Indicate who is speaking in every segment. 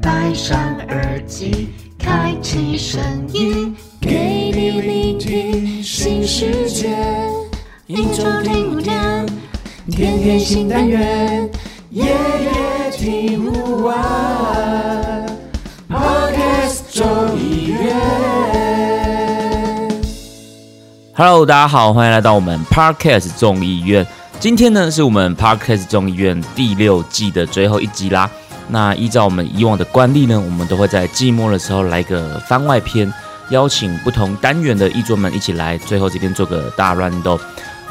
Speaker 1: 戴上耳机，开启声音，给你聆听新世界。一周听五天，天天新单元，夜夜听不完。Podcast 众议院。
Speaker 2: Hello，大家好，欢迎来到我们 Podcast 众议院。今天呢，是我们 Podcast 众议院第六季的最后一集啦。那依照我们以往的惯例呢，我们都会在寂寞的时候来个番外篇，邀请不同单元的译作们一起来，最后这边做个大乱斗。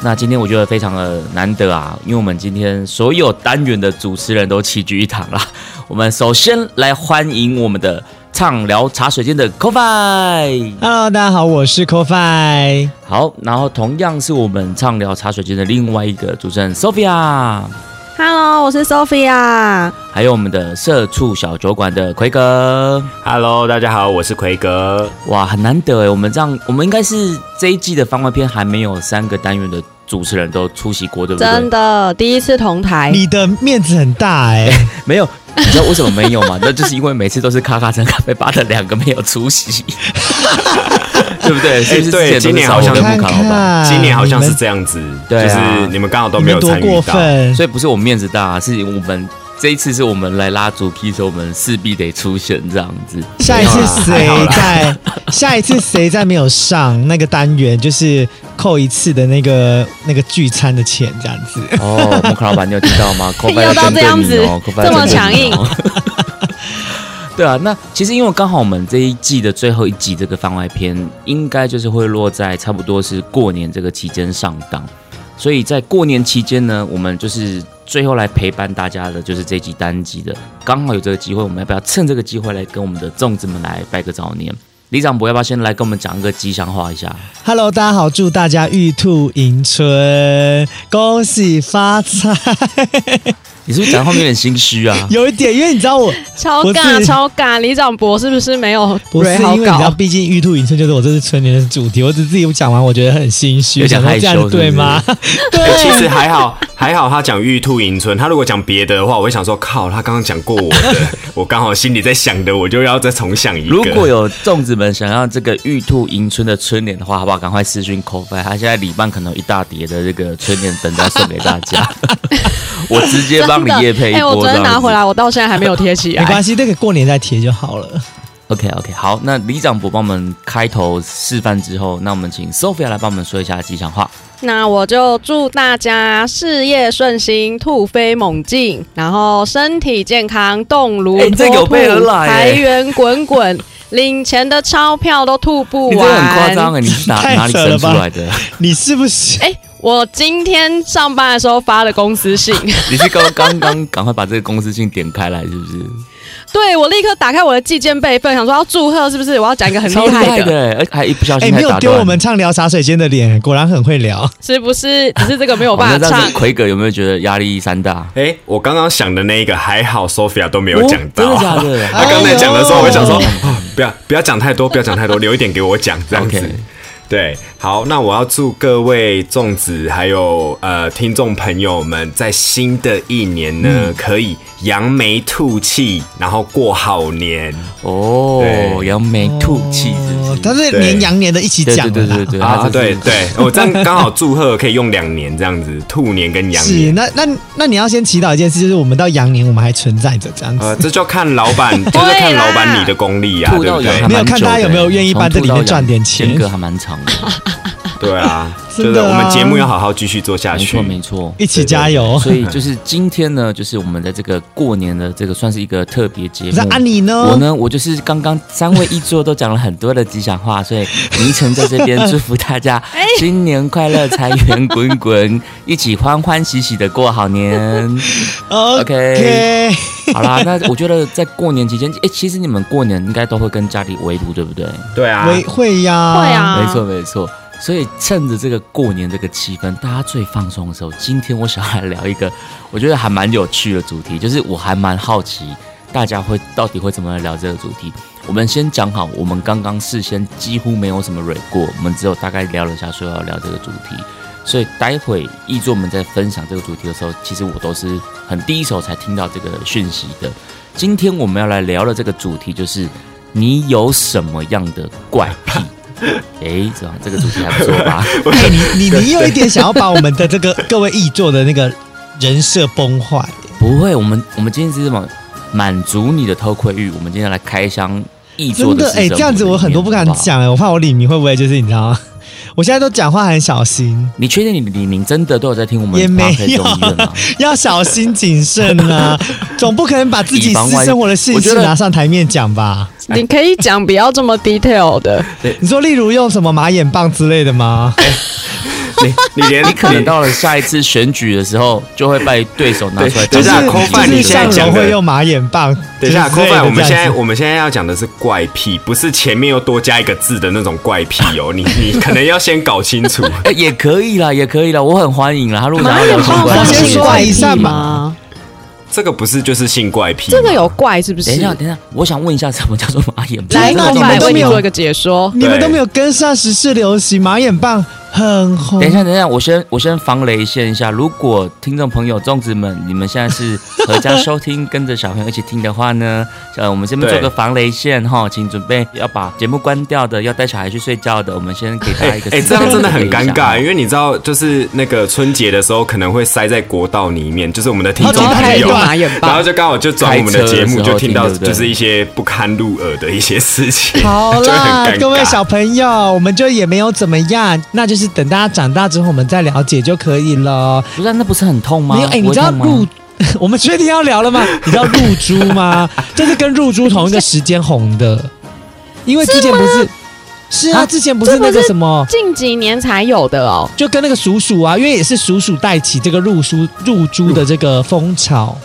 Speaker 2: 那今天我觉得非常的难得啊，因为我们今天所有单元的主持人都齐聚一堂啦。我们首先来欢迎我们的畅聊茶水间的 c o f i
Speaker 3: Hello，大家好，我是 CoFi。
Speaker 2: 好，然后同样是我们畅聊茶水间的另外一个主持人 Sophia，
Speaker 4: Hello，我是 Sophia。
Speaker 2: 还有我们的社畜小酒馆的奎哥。
Speaker 5: Hello，大家好，我是奎哥。
Speaker 2: 哇，很难得哎，我们这样，我们应该是这一季的番外篇还没有三个单元的主持人都出席过，对不对？
Speaker 4: 真的第一次同台，
Speaker 3: 你的面子很大哎、
Speaker 2: 没有，你知道为什么没有吗？那就是因为每次都是咔咔声咖啡吧的两个没有出席，对不对？所以是
Speaker 5: 今年好像
Speaker 2: 少我跟
Speaker 3: 看
Speaker 2: 木卡老板，
Speaker 5: 今年好像是这样子，
Speaker 2: 对啊
Speaker 5: 就是你们刚好都没有参与到。
Speaker 3: 分，
Speaker 2: 所以不是我们面子大，是我们这一次是我们来拉主 key 的时候，我们势必得出现这样子。
Speaker 3: 下一次谁在下一次谁在没有上那个单元，就是扣一次的那个那个聚餐的钱这样子。
Speaker 2: 哦，木克老板，你有听到吗？扣
Speaker 4: 要到这样子这么强硬。
Speaker 2: 对啊，那其实因为刚好我们这一季的最后一集这个番外篇，应该就是会落在差不多是过年这个期间上档，所以在过年期间呢，我们就是最后来陪伴大家的，就是这集单集的，刚好有这个机会，我们要不要趁这个机会来跟我们的粽子们来拜个早年？李长博要不要先来跟我们讲一个吉祥话一下
Speaker 3: ？Hello，大家好，祝大家玉兔迎春，恭喜发财。
Speaker 2: 你是不是讲后面有点心虚啊？
Speaker 3: 有一点，因为你知道我
Speaker 4: 超尬超尬。李长博是不是没有
Speaker 3: 不是因为你知道，毕竟玉兔迎春就是我这次春联的主题，我只自己讲完，我觉得很心虚，
Speaker 2: 有点
Speaker 3: 想说这样对吗？
Speaker 5: 对 其实还好，还好他讲玉兔迎春，他如果讲别的的话，我会想说，靠，他刚刚讲过我的，我刚好心里在想的，我就要再重想一个。
Speaker 2: 如果有粽子们想要这个玉兔迎春的春联的话，好不好？赶快私讯口飞，他现在礼拜可能有一大叠的这个春联等待送给大家，我直接帮你夜配一
Speaker 4: 哎，我。昨天拿回。来，我到现在还没有贴起来。
Speaker 3: 没关系，那个过年再贴就好了。
Speaker 2: OK OK，好，那李长博帮我们开头示范之后，那我们请 Sophia 来帮我们说一下吉祥话。
Speaker 4: 那我就祝大家事业顺心，兔飞猛进，然后身体健康，动如脱兔
Speaker 2: 备而来哎
Speaker 4: 财源滚滚，领钱的钞票都吐不完。
Speaker 2: 你这很夸张哎，你是哪 哪里生出来的？
Speaker 3: 你是不是？
Speaker 4: 哎、我今天上班的时候发的公司信，
Speaker 2: 你是刚刚刚赶快把这个公司信点开来，是不是？
Speaker 4: 对我立刻打开我的寄件备份，想说要祝贺，是不是？我要讲一个很
Speaker 2: 厉
Speaker 4: 厉害的，
Speaker 2: 害的，而且还一不小
Speaker 3: 哎、
Speaker 2: 心还打断。
Speaker 3: 没有丢我们畅聊茶水间的脸，果然很会聊。
Speaker 4: 是不是？只是这个没有
Speaker 2: 哦
Speaker 4: 办法 唱。
Speaker 2: 奎哥有没有觉得压力山大？
Speaker 5: 哎、我刚刚想的那一个还好，Sophia 都没有讲到。
Speaker 2: 哦真的假的？
Speaker 5: 他刚才讲的时候，我想说，
Speaker 3: 哎
Speaker 5: 哦不要不要讲太多，不要讲太多，留一点给我讲，这样子。对，好，那我要祝各位粽子还有呃听众朋友们，在新的一年呢，
Speaker 2: 嗯
Speaker 5: 可以扬眉吐气，然后过好年。
Speaker 2: 哦，扬眉吐气是不是？
Speaker 3: 哦他是
Speaker 5: 对
Speaker 3: 连羊年的一起讲的啦。
Speaker 2: 对对对对
Speaker 5: 我这样刚好祝贺可以用两年这样子，兔年跟羊年
Speaker 3: 是，
Speaker 5: 年。
Speaker 3: 那那那你要先祈祷一件事，就是我们到羊年我们还存在着这样子。
Speaker 5: 呃，这就看老板，就是看老板你的功力啊，对不对？
Speaker 3: 没有看大家有没有愿意帮这里面赚点钱
Speaker 2: 间隔还蛮长的，
Speaker 5: 对啊，
Speaker 3: 真的啊
Speaker 5: 我们节目要好好继续做下去
Speaker 2: 没错。没错。
Speaker 3: 一起加油！
Speaker 2: 所以就是今天呢，就是我们的这个过年的这个算是一个特别节目。
Speaker 3: 那安妮呢？
Speaker 2: 我呢，我就是刚刚三位一桌都讲了很多的吉祥话，所以倪晨在这边祝福大家 新年快乐，财源滚滚，一起欢欢喜喜的过好年。
Speaker 3: OK，
Speaker 2: 好啦，那我觉得在过年期间，哎、其实你们过年应该都会跟家里围炉，对不对？
Speaker 5: 对啊，
Speaker 3: 会会呀，
Speaker 4: 会啊
Speaker 2: 没错没错。所以趁着这个过年这个气氛，大家最放松的时候，今天我想要来聊一个我觉得还蛮有趣的主题，就是我还蛮好奇大家会到底会怎么来聊这个主题。我们先讲好，我们刚刚事先几乎没有什么蕊过，我们只有大概聊了一下说要聊这个主题。所以待会译作们在分享这个主题的时候，其实我都是很第一手才听到这个讯息的。今天我们要来聊的这个主题就是你有什么样的怪癖？哎，这这个主题还不错吧？
Speaker 3: 哎，你你你有一点想要把我们的这个各位译作的那个人设崩坏。
Speaker 2: 不会，我们我们今天是这么满足你的偷窥欲，我们今天来开箱译作
Speaker 3: 真的哎，这样子我很多不敢讲哎，我怕我李明会不会就是你知道吗？我现在都讲话很小心，
Speaker 2: 你确定你李明真的都有在听我们
Speaker 3: 也没
Speaker 2: 吗？
Speaker 3: 要小心谨慎啊，总不可能把自己私生活的信息
Speaker 2: 我觉得
Speaker 3: 拿上台面讲吧？
Speaker 4: 你可以讲不要这么 detail 的，
Speaker 3: 你说例如用什么马眼棒之类的吗？
Speaker 5: 你你连
Speaker 2: 你可能到了下一次选举的时候，就会被对手拿出来
Speaker 5: 等一下
Speaker 2: 讲
Speaker 5: 扣饭你现在讲
Speaker 3: 会用马眼棒。
Speaker 5: 等一下，扣饭，我们现在我们现在要讲的是怪癖，不是前面又多加一个字的那种怪癖哦。你你可能要先搞清楚。
Speaker 2: 哎也可以啦，也可以啦，我很欢迎啦。他如果想
Speaker 4: 马
Speaker 2: 要聊相
Speaker 4: 眼棒
Speaker 3: 我先说
Speaker 4: 算性怪
Speaker 3: 一下嘛
Speaker 4: 癖吗？
Speaker 5: 这个不是就是性怪癖吗？
Speaker 4: 这个有怪是不是？
Speaker 2: 等一下，等一下，我想问一下，什么叫做马眼棒？
Speaker 4: 来，
Speaker 3: 天哪
Speaker 4: 扣饭
Speaker 3: 你们都没有
Speaker 4: 做一个解说。
Speaker 3: 你们都没有跟上时事流行，马眼棒很红。
Speaker 2: 等一下，等一下，我先我先防雷线一下。如果听众朋友、粽子们，你们现在是合家收听，跟着小朋友一起听的话呢，呃，我们这边做个防雷线哈，请准备要把节目关掉的，要带小孩去睡觉的，我们先给大家一个
Speaker 5: 哎、这样真的很尴尬，因
Speaker 2: 为
Speaker 5: 为你知道，就是那个春节的时候可能会塞在国道里面，就是我们的听
Speaker 3: 哦
Speaker 5: 众朋友 然后，就刚好就转我们的节目，就听到就是一些不堪入耳的一些事情，
Speaker 3: 好
Speaker 5: 就
Speaker 3: 啦
Speaker 5: 很尴，尬
Speaker 3: 各位小朋友，我们就也没有怎么样，那就是等大家长大之后，我们再了解就可以了。
Speaker 2: 不是那不是很痛吗？
Speaker 3: 没有，哎、你知道
Speaker 2: 不会痛吗
Speaker 3: 入，我们确定要聊了吗？你知道入珠吗？就是跟入珠同一个时间红的，因为之前不是，是啊，
Speaker 2: 啊
Speaker 3: 之前不是那个什么。
Speaker 4: 近几年才有的哦。
Speaker 3: 就跟那个鼠鼠啊，因为也是鼠鼠带起这个入书入珠的这个风潮，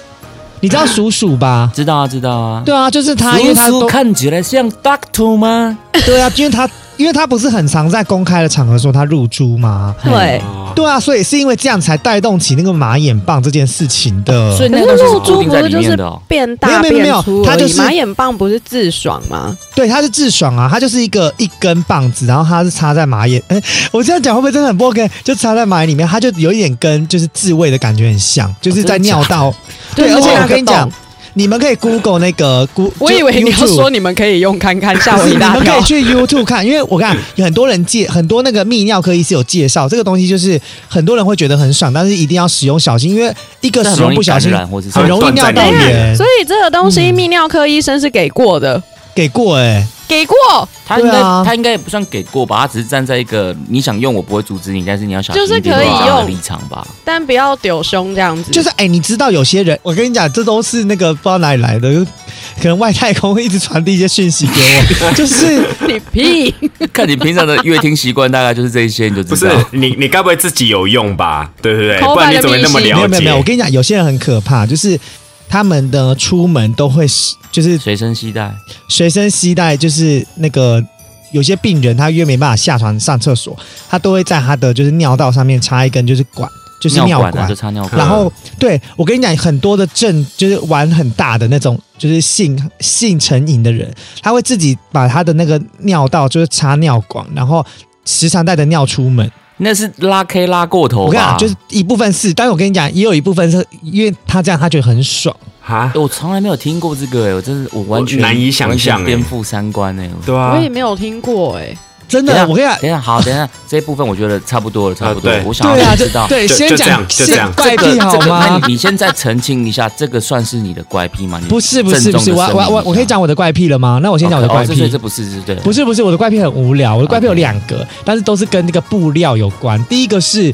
Speaker 3: 你知道鼠鼠吧？
Speaker 2: 知道啊，知道啊。
Speaker 3: 对啊，就是他，因为他
Speaker 2: 看起来像 Doctor 吗？
Speaker 3: 对啊，因为他因为他不是很常在公开的场合说他入珠吗？
Speaker 4: 对，
Speaker 5: 哦
Speaker 3: 对啊，所以是因为这样才带动起那个马眼棒这件事情的。
Speaker 2: 所以那个东西是
Speaker 4: 露珠不是就是。变大
Speaker 3: 没有没有没有
Speaker 4: 变粗而已，
Speaker 3: 它就是
Speaker 4: 马眼棒不是自爽吗？
Speaker 3: 对，它是自爽啊，它就是一个一根棒子，然后它是插在马眼。哎，我这样讲会不会真的很不 OK？就插在马眼里面，它就有一点跟就是自慰的感觉很像，就是在尿道。对，而且我跟你讲
Speaker 4: 洞，
Speaker 3: 你们可以 Google 那个 Google，
Speaker 4: 我以为你要说你们可以用看看，吓我一
Speaker 3: 你
Speaker 4: 大跳
Speaker 3: 们可以。去 YouTube 看，因为我看有很多人介，很多那个泌尿科医师有介绍这个东西，就是很多人会觉得很爽，但是一定要使用小心，因为一个使用不小心很容易尿道炎
Speaker 4: 所。以这个东西
Speaker 3: 嗯
Speaker 4: 泌尿科医生是给过的，
Speaker 3: 给过哎、
Speaker 4: 给过，
Speaker 2: 他应该、
Speaker 3: 啊
Speaker 2: 他应该也不算给过吧，他只是站在一个你想用我不会阻止你，但是你要小心
Speaker 4: 就是可以用
Speaker 2: 立场吧。
Speaker 4: 但不要丢胸这样子。
Speaker 3: 就是哎、你知道有些人，我跟你讲，这都是那个不知道哪里来的，可能外太空会一直传递一些讯息给我，就是
Speaker 4: 你屁，
Speaker 2: 看你平常的乐听习惯，大概就是这些，你就
Speaker 5: 不是
Speaker 2: 知道。
Speaker 5: 你你该不会自己有用吧？对对
Speaker 4: 对？
Speaker 5: 不然你怎么那么
Speaker 4: 版的
Speaker 5: 了解？
Speaker 3: 没有没有没有，我跟你讲，有些人很可怕，就是他们的出门都会是就是
Speaker 2: 随身携带，
Speaker 3: 随身携带，就是那个有些病人他因为没办法下床上厕所，他都会在他的就是尿道上面插一根就是管，就是尿
Speaker 2: 管啊，就插尿管。
Speaker 3: 然后，对我跟你讲，很多的症就是玩很大的那种，就是性性成瘾的人，他会自己把他的那个尿道就是插尿管，然后时常带着尿出门。
Speaker 2: 那是拉 K 拉过头吧？
Speaker 3: 我跟你讲，就是一部分是，但是我跟你讲，也有一部分是因为他这样，他觉得很爽。
Speaker 5: 哈，
Speaker 2: 我从来没有听过这个哎，我真是我完全
Speaker 5: 我难以想象
Speaker 2: 颠覆三观哎。
Speaker 5: 对啊
Speaker 4: 我，也没有听过哎。
Speaker 3: 真的，
Speaker 2: 等下
Speaker 3: 我跟你讲，
Speaker 2: 等一下，好，等一下这一部分我觉得差不多了，差不多了。我想
Speaker 3: 对啊，
Speaker 2: 要知道，
Speaker 3: 这对，先讲
Speaker 5: 就这样
Speaker 3: 先怪癖好吗？
Speaker 2: 你你先再澄清一下，这个算是你的怪癖吗？你
Speaker 3: 不是不是不是，我我我我可以讲我的怪癖了吗？那我先讲我的怪癖
Speaker 2: 这。不是是对，
Speaker 3: 不是不是，我的怪癖很无聊，我的怪癖有两个，但是都是跟那个布料有关。第一个是，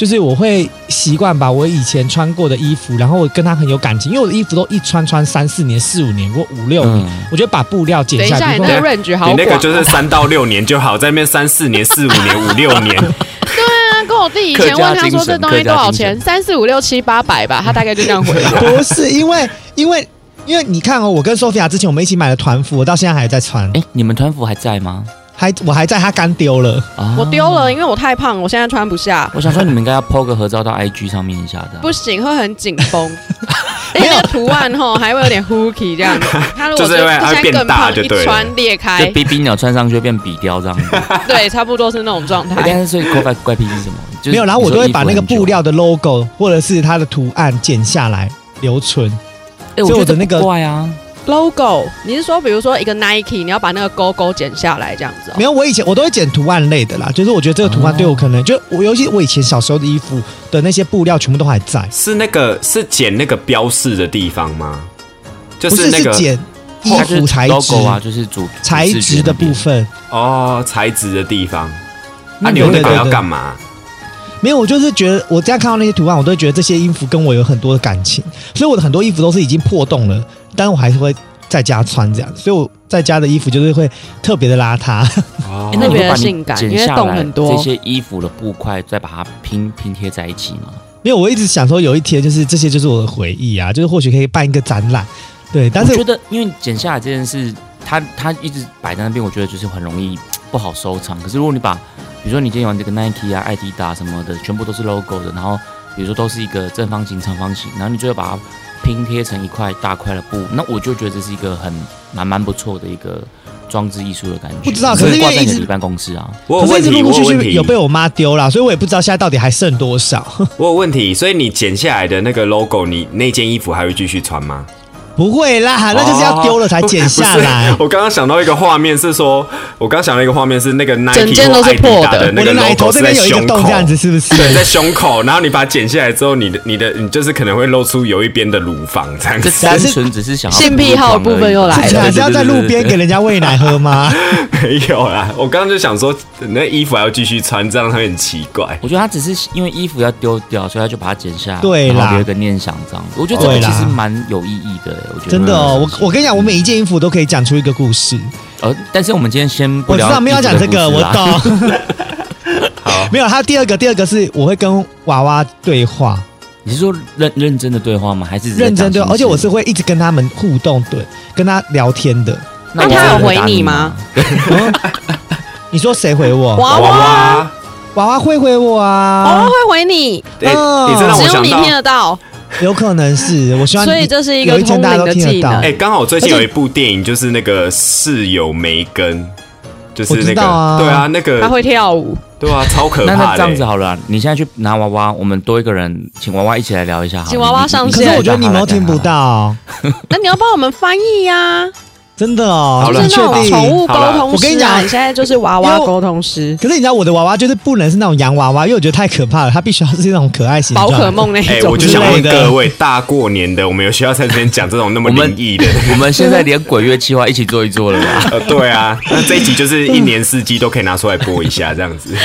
Speaker 3: 就是我会习惯把我以前穿过的衣服，然后我跟他很有感情，因为我的衣服都一穿穿三四年、四五年或五六年，
Speaker 2: 嗯
Speaker 3: 我觉得把布料剪下来，
Speaker 4: 等一下，你那个 range 好。
Speaker 5: 你那个就是三到六年就好，在那边三四年、四五年、五六年，
Speaker 4: 对啊跟我弟以前问他说这东西多少钱，三四五六七八百吧，他大概就这样回答。
Speaker 3: 不是因为因为因为你看哦，我跟 Sophia 之前我们一起买的团服，我到现在还在穿，
Speaker 2: 哎，你们团服还在吗？
Speaker 3: 还我还在，他干丢了。
Speaker 2: 啊
Speaker 4: 我丢了，因为我太胖，我现在穿不下，
Speaker 2: 我想说，你们应该要 PO 个合照到 IG 上面一下的啊。
Speaker 4: 不行，会很紧绷。而 且那个图案吼还会有点 hooky 这样子。他如果
Speaker 5: 就是因为它会
Speaker 4: 现在更
Speaker 5: 变大
Speaker 4: 胖，一
Speaker 5: 就对了
Speaker 4: 穿裂
Speaker 2: 就
Speaker 4: 开，
Speaker 2: 逼逼鸟穿上去会变比雕这样子。
Speaker 4: 对，差不多是那种状
Speaker 2: 哎但
Speaker 4: 态。
Speaker 2: 是所以怪怪怪癖是什么？就是
Speaker 3: 没有，然后我都会把那个布料的 logo 或者是它的图案剪下来留存。
Speaker 2: 哎，
Speaker 3: 所以我的
Speaker 2: 觉得
Speaker 3: 那个
Speaker 2: 不怪啊，
Speaker 4: logo，你是说比如说一个 Nike，你要把那个勾勾剪下来这样子哦？
Speaker 3: 没有，我以前我都会剪图案类的啦，就是我觉得这个图案对我可能、就我尤其我以前小时候的衣服的那些布料全部都还在，
Speaker 5: 是那个是剪那个标示的地方吗？就
Speaker 3: 不是
Speaker 5: 那个
Speaker 3: 是剪衣
Speaker 2: 它就是
Speaker 3: 服材质
Speaker 2: 啊，就是主
Speaker 3: 材质的部。分。
Speaker 5: 哦材质的地方。
Speaker 3: 那
Speaker 5: 啊，你用那个要干嘛？
Speaker 3: 没有，我就是觉得我这样看到那些图案，我都会觉得这些衣服跟我有很多的感情，所以我的很多衣服都是已经破洞了，但我还是会在家穿这样，所以我在家的衣服就是会特别的邋遢。
Speaker 5: 哦
Speaker 2: 哎那你会把
Speaker 4: 特别的性感因为
Speaker 2: 你剪下来
Speaker 4: 洞很多
Speaker 2: 这些衣服的布块，再把它拼拼贴在一起吗？
Speaker 3: 没有，我一直想说有一天就是这些就是我的回忆啊，就是或许可以办一个展览，对，但是
Speaker 2: 我觉得，因为剪下来这件事，它它一直摆在那边，我觉得就是很容易不好收藏。可是如果你把，比如说你今天玩这个 Nike 啊、艾迪达什么的，全部都是 logo 的，然后比如说都是一个正方形、长方形，然后你就会把它拼贴成一块大块的布，那我就觉得这是一个很蛮蛮不错的一个装置艺术的感觉。
Speaker 3: 不知道可是
Speaker 2: 挂在你的办公室啊，
Speaker 5: 我有问题，
Speaker 3: 可是一直陆陆续续有，被我妈丢了，所以我也不知道现在到底还剩多少。
Speaker 5: 我有问题。所以你剪下来的那个 logo，你那件衣服还会继续穿吗？
Speaker 3: 不会啦，那就是要丢了才剪下来
Speaker 5: 我刚刚想到一个画面是说，我刚刚想到一个画面是那个 Nike
Speaker 4: 整件都是破的
Speaker 5: 的那个
Speaker 3: 我的奶头这边有一个洞，这样子是不是？
Speaker 5: 对，在胸口，然后你把它剪下来之后，你的你的你就是可能会露出有一边的乳房这样
Speaker 2: 这
Speaker 5: 子。
Speaker 2: 单纯只是想要
Speaker 4: 性癖好的部分又来了
Speaker 3: 是还是要在路边给
Speaker 2: 人。
Speaker 3: 家喂奶喝吗？
Speaker 5: 没有啦，我刚刚就想说，那衣服还要继续穿，这样会很奇怪。
Speaker 2: 我觉得他只是因为衣服要丢掉，所以他就把它剪下来，
Speaker 3: 对啦
Speaker 2: 然后留一个念想这样子。我觉得这个其实蛮有意义的，我觉得。
Speaker 3: 真的哦，我我跟你讲，我每一件衣服都可以讲出一个故事。
Speaker 2: 呃，但是我们今天先不聊
Speaker 3: 我知道没有要讲这个，我懂。
Speaker 5: 好，
Speaker 3: 没有，他第二个，第二个是我会跟娃娃对话，
Speaker 2: 你是说认认真的对话吗？还是只是
Speaker 3: 认真对话，
Speaker 2: 讲
Speaker 3: 而且我是会一直跟他们互动，对，跟他聊天的。
Speaker 2: 那我
Speaker 4: 他有回你吗？
Speaker 3: 你说谁回我？
Speaker 5: 娃
Speaker 4: 娃。娃
Speaker 5: 娃，
Speaker 3: 会回我啊。
Speaker 4: 娃娃
Speaker 3: 啊，
Speaker 4: 会回你，
Speaker 5: 哎、
Speaker 3: 嗯
Speaker 5: 你这让我想到
Speaker 4: 只有你听，得到，
Speaker 3: 有可能是，我希望
Speaker 4: 所以这是一个通灵的技能
Speaker 5: 哎、。刚好最近有一部电影，就是那个室友梅根，就是那个，
Speaker 3: 啊
Speaker 5: 对啊，那个，
Speaker 4: 他会跳舞，
Speaker 5: 对啊，超可
Speaker 2: 那那
Speaker 5: 怕的、
Speaker 2: 这样子好了啊，你现在去拿娃娃，我们多一个人，请娃娃一起来聊一下。
Speaker 4: 请娃娃上线
Speaker 3: 可是我觉得你们都听不。到，
Speaker 4: 那你要帮我们翻译呀，
Speaker 3: 真的哦，
Speaker 5: 好了
Speaker 3: 你确
Speaker 4: 就是那种宠？物沟
Speaker 5: 好了
Speaker 4: 通师啊。
Speaker 3: 我跟你讲
Speaker 4: 你现在就是娃娃沟通师，
Speaker 3: 可是你知道我的娃娃就是不能是那种洋娃娃，因为我觉得太可怕了，它必须要是那种可爱型
Speaker 4: 宝。可梦那种
Speaker 5: 我就想问各位，大过年的，我们有需要在这边讲这种那么灵异的？
Speaker 2: 我们现在连鬼月计划一起做一做了吧？
Speaker 5: 呃，对啊，那这一集就是一年四季都可以拿出来播一下，这样子。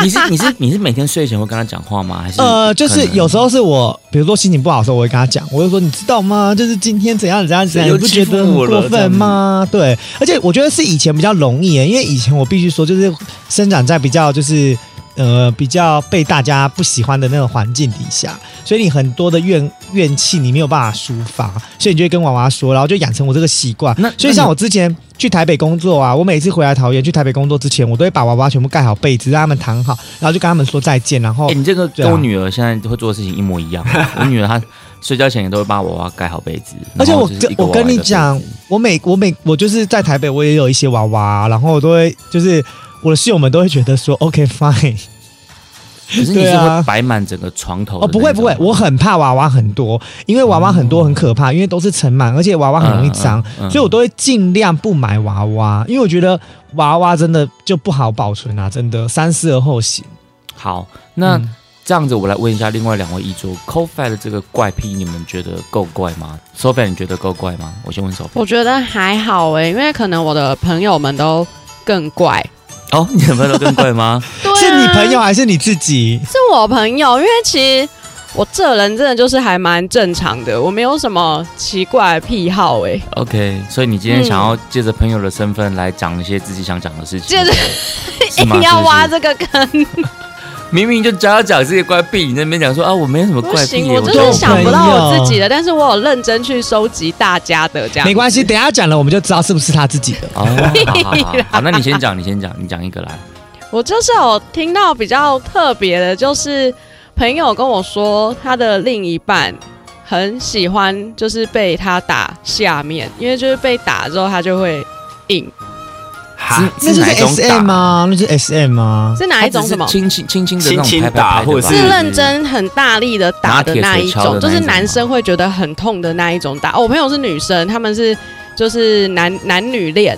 Speaker 2: 你是你是你是每天睡前会跟他讲话吗？还是
Speaker 3: 呃，就是有时候是我，比如说心情不好的时候，我会跟他讲，我就说，你知道吗？就是今天怎样怎样怎样，
Speaker 2: 又
Speaker 3: 你不觉得过分吗？对，而且我觉得是以前比较容易耶，因为以前我必须说，就是生长在比较就是呃比较被大家不喜欢的那种环境底下，所以你很多的怨怨气你没有办法抒发，所以你就会跟娃娃说，然后就养成我这个习惯。
Speaker 2: 那
Speaker 3: 所以像我之前去台北工作啊，我每次回来桃园去台北工作之前，我都会把娃娃全部盖好被子，让他们躺好，然后就跟他们说再见，然后
Speaker 2: 哎、你这个跟我女儿现在会做的事情一模一样。我女儿她睡觉前也都会帮娃娃盖好被子，
Speaker 3: 而且我
Speaker 2: 然后就是一个
Speaker 3: 我跟你讲，我每我每我就是在台北，我也有一些娃娃，然后我都会就是我的室友们都会觉得说 OK fine
Speaker 2: 可是你是
Speaker 3: 对啊。
Speaker 2: 会摆满整个床头的
Speaker 3: 哦，不会不会，我很怕娃娃很多，因为娃娃很多很可怕，因为都是尘螨，而且娃娃很容易脏，
Speaker 2: 嗯嗯嗯。
Speaker 3: 所以我都会尽量不买娃娃，因为我觉得娃娃真的就不好保存啊，真的三思而后行。
Speaker 2: 好。那、
Speaker 3: 嗯
Speaker 2: 这样子，我来问一下另外两位一桌 c o f i 的这个怪癖，你们觉得够怪吗 s o p h i 你觉得够怪吗？我先问 s o p h
Speaker 4: 我觉得还好哎，因为可能我的朋友们都更怪。
Speaker 2: 哦，你的朋友都更怪吗？
Speaker 4: 对 啊
Speaker 3: 是你朋友还是你自己？
Speaker 4: 是我朋友，因为其实我这人真的就是还蛮正常的，我没有什么奇怪癖好哎。
Speaker 2: OK，所以你今天想要借着朋友的身份来讲一些自己想讲的事情，
Speaker 4: 借着
Speaker 2: 是
Speaker 4: 要挖这个坑，
Speaker 2: 明明就只要讲这些怪癖，你那边讲说啊，我没什么怪癖
Speaker 4: 我就
Speaker 3: 就是
Speaker 4: 想不到我自己的，但是我有认真去收集大家的这样。
Speaker 3: 没关系，等一下讲了我们就知道是不是他自己的。
Speaker 2: 哦，好好好，好，那你先讲，你先讲，你讲一个来。
Speaker 4: 我就是有听到比较特别的，就是朋友跟我说，他的另一半很喜欢，就是被他打下面，因为就是被打之后他就会硬。
Speaker 5: 哈，
Speaker 3: 那就是
Speaker 2: 哪种
Speaker 3: S
Speaker 2: 打
Speaker 3: M 吗？那就是 S M 吗？
Speaker 4: 是哪一种什么？
Speaker 2: 轻轻轻轻的那种
Speaker 5: 轻轻
Speaker 2: 拍拍拍的吧
Speaker 5: 打或者
Speaker 4: 是认真很大力的打的那一种，
Speaker 2: 种
Speaker 4: 就是男生会觉得很痛的那一种打。哦我朋友是女生，他们是就是男男女恋，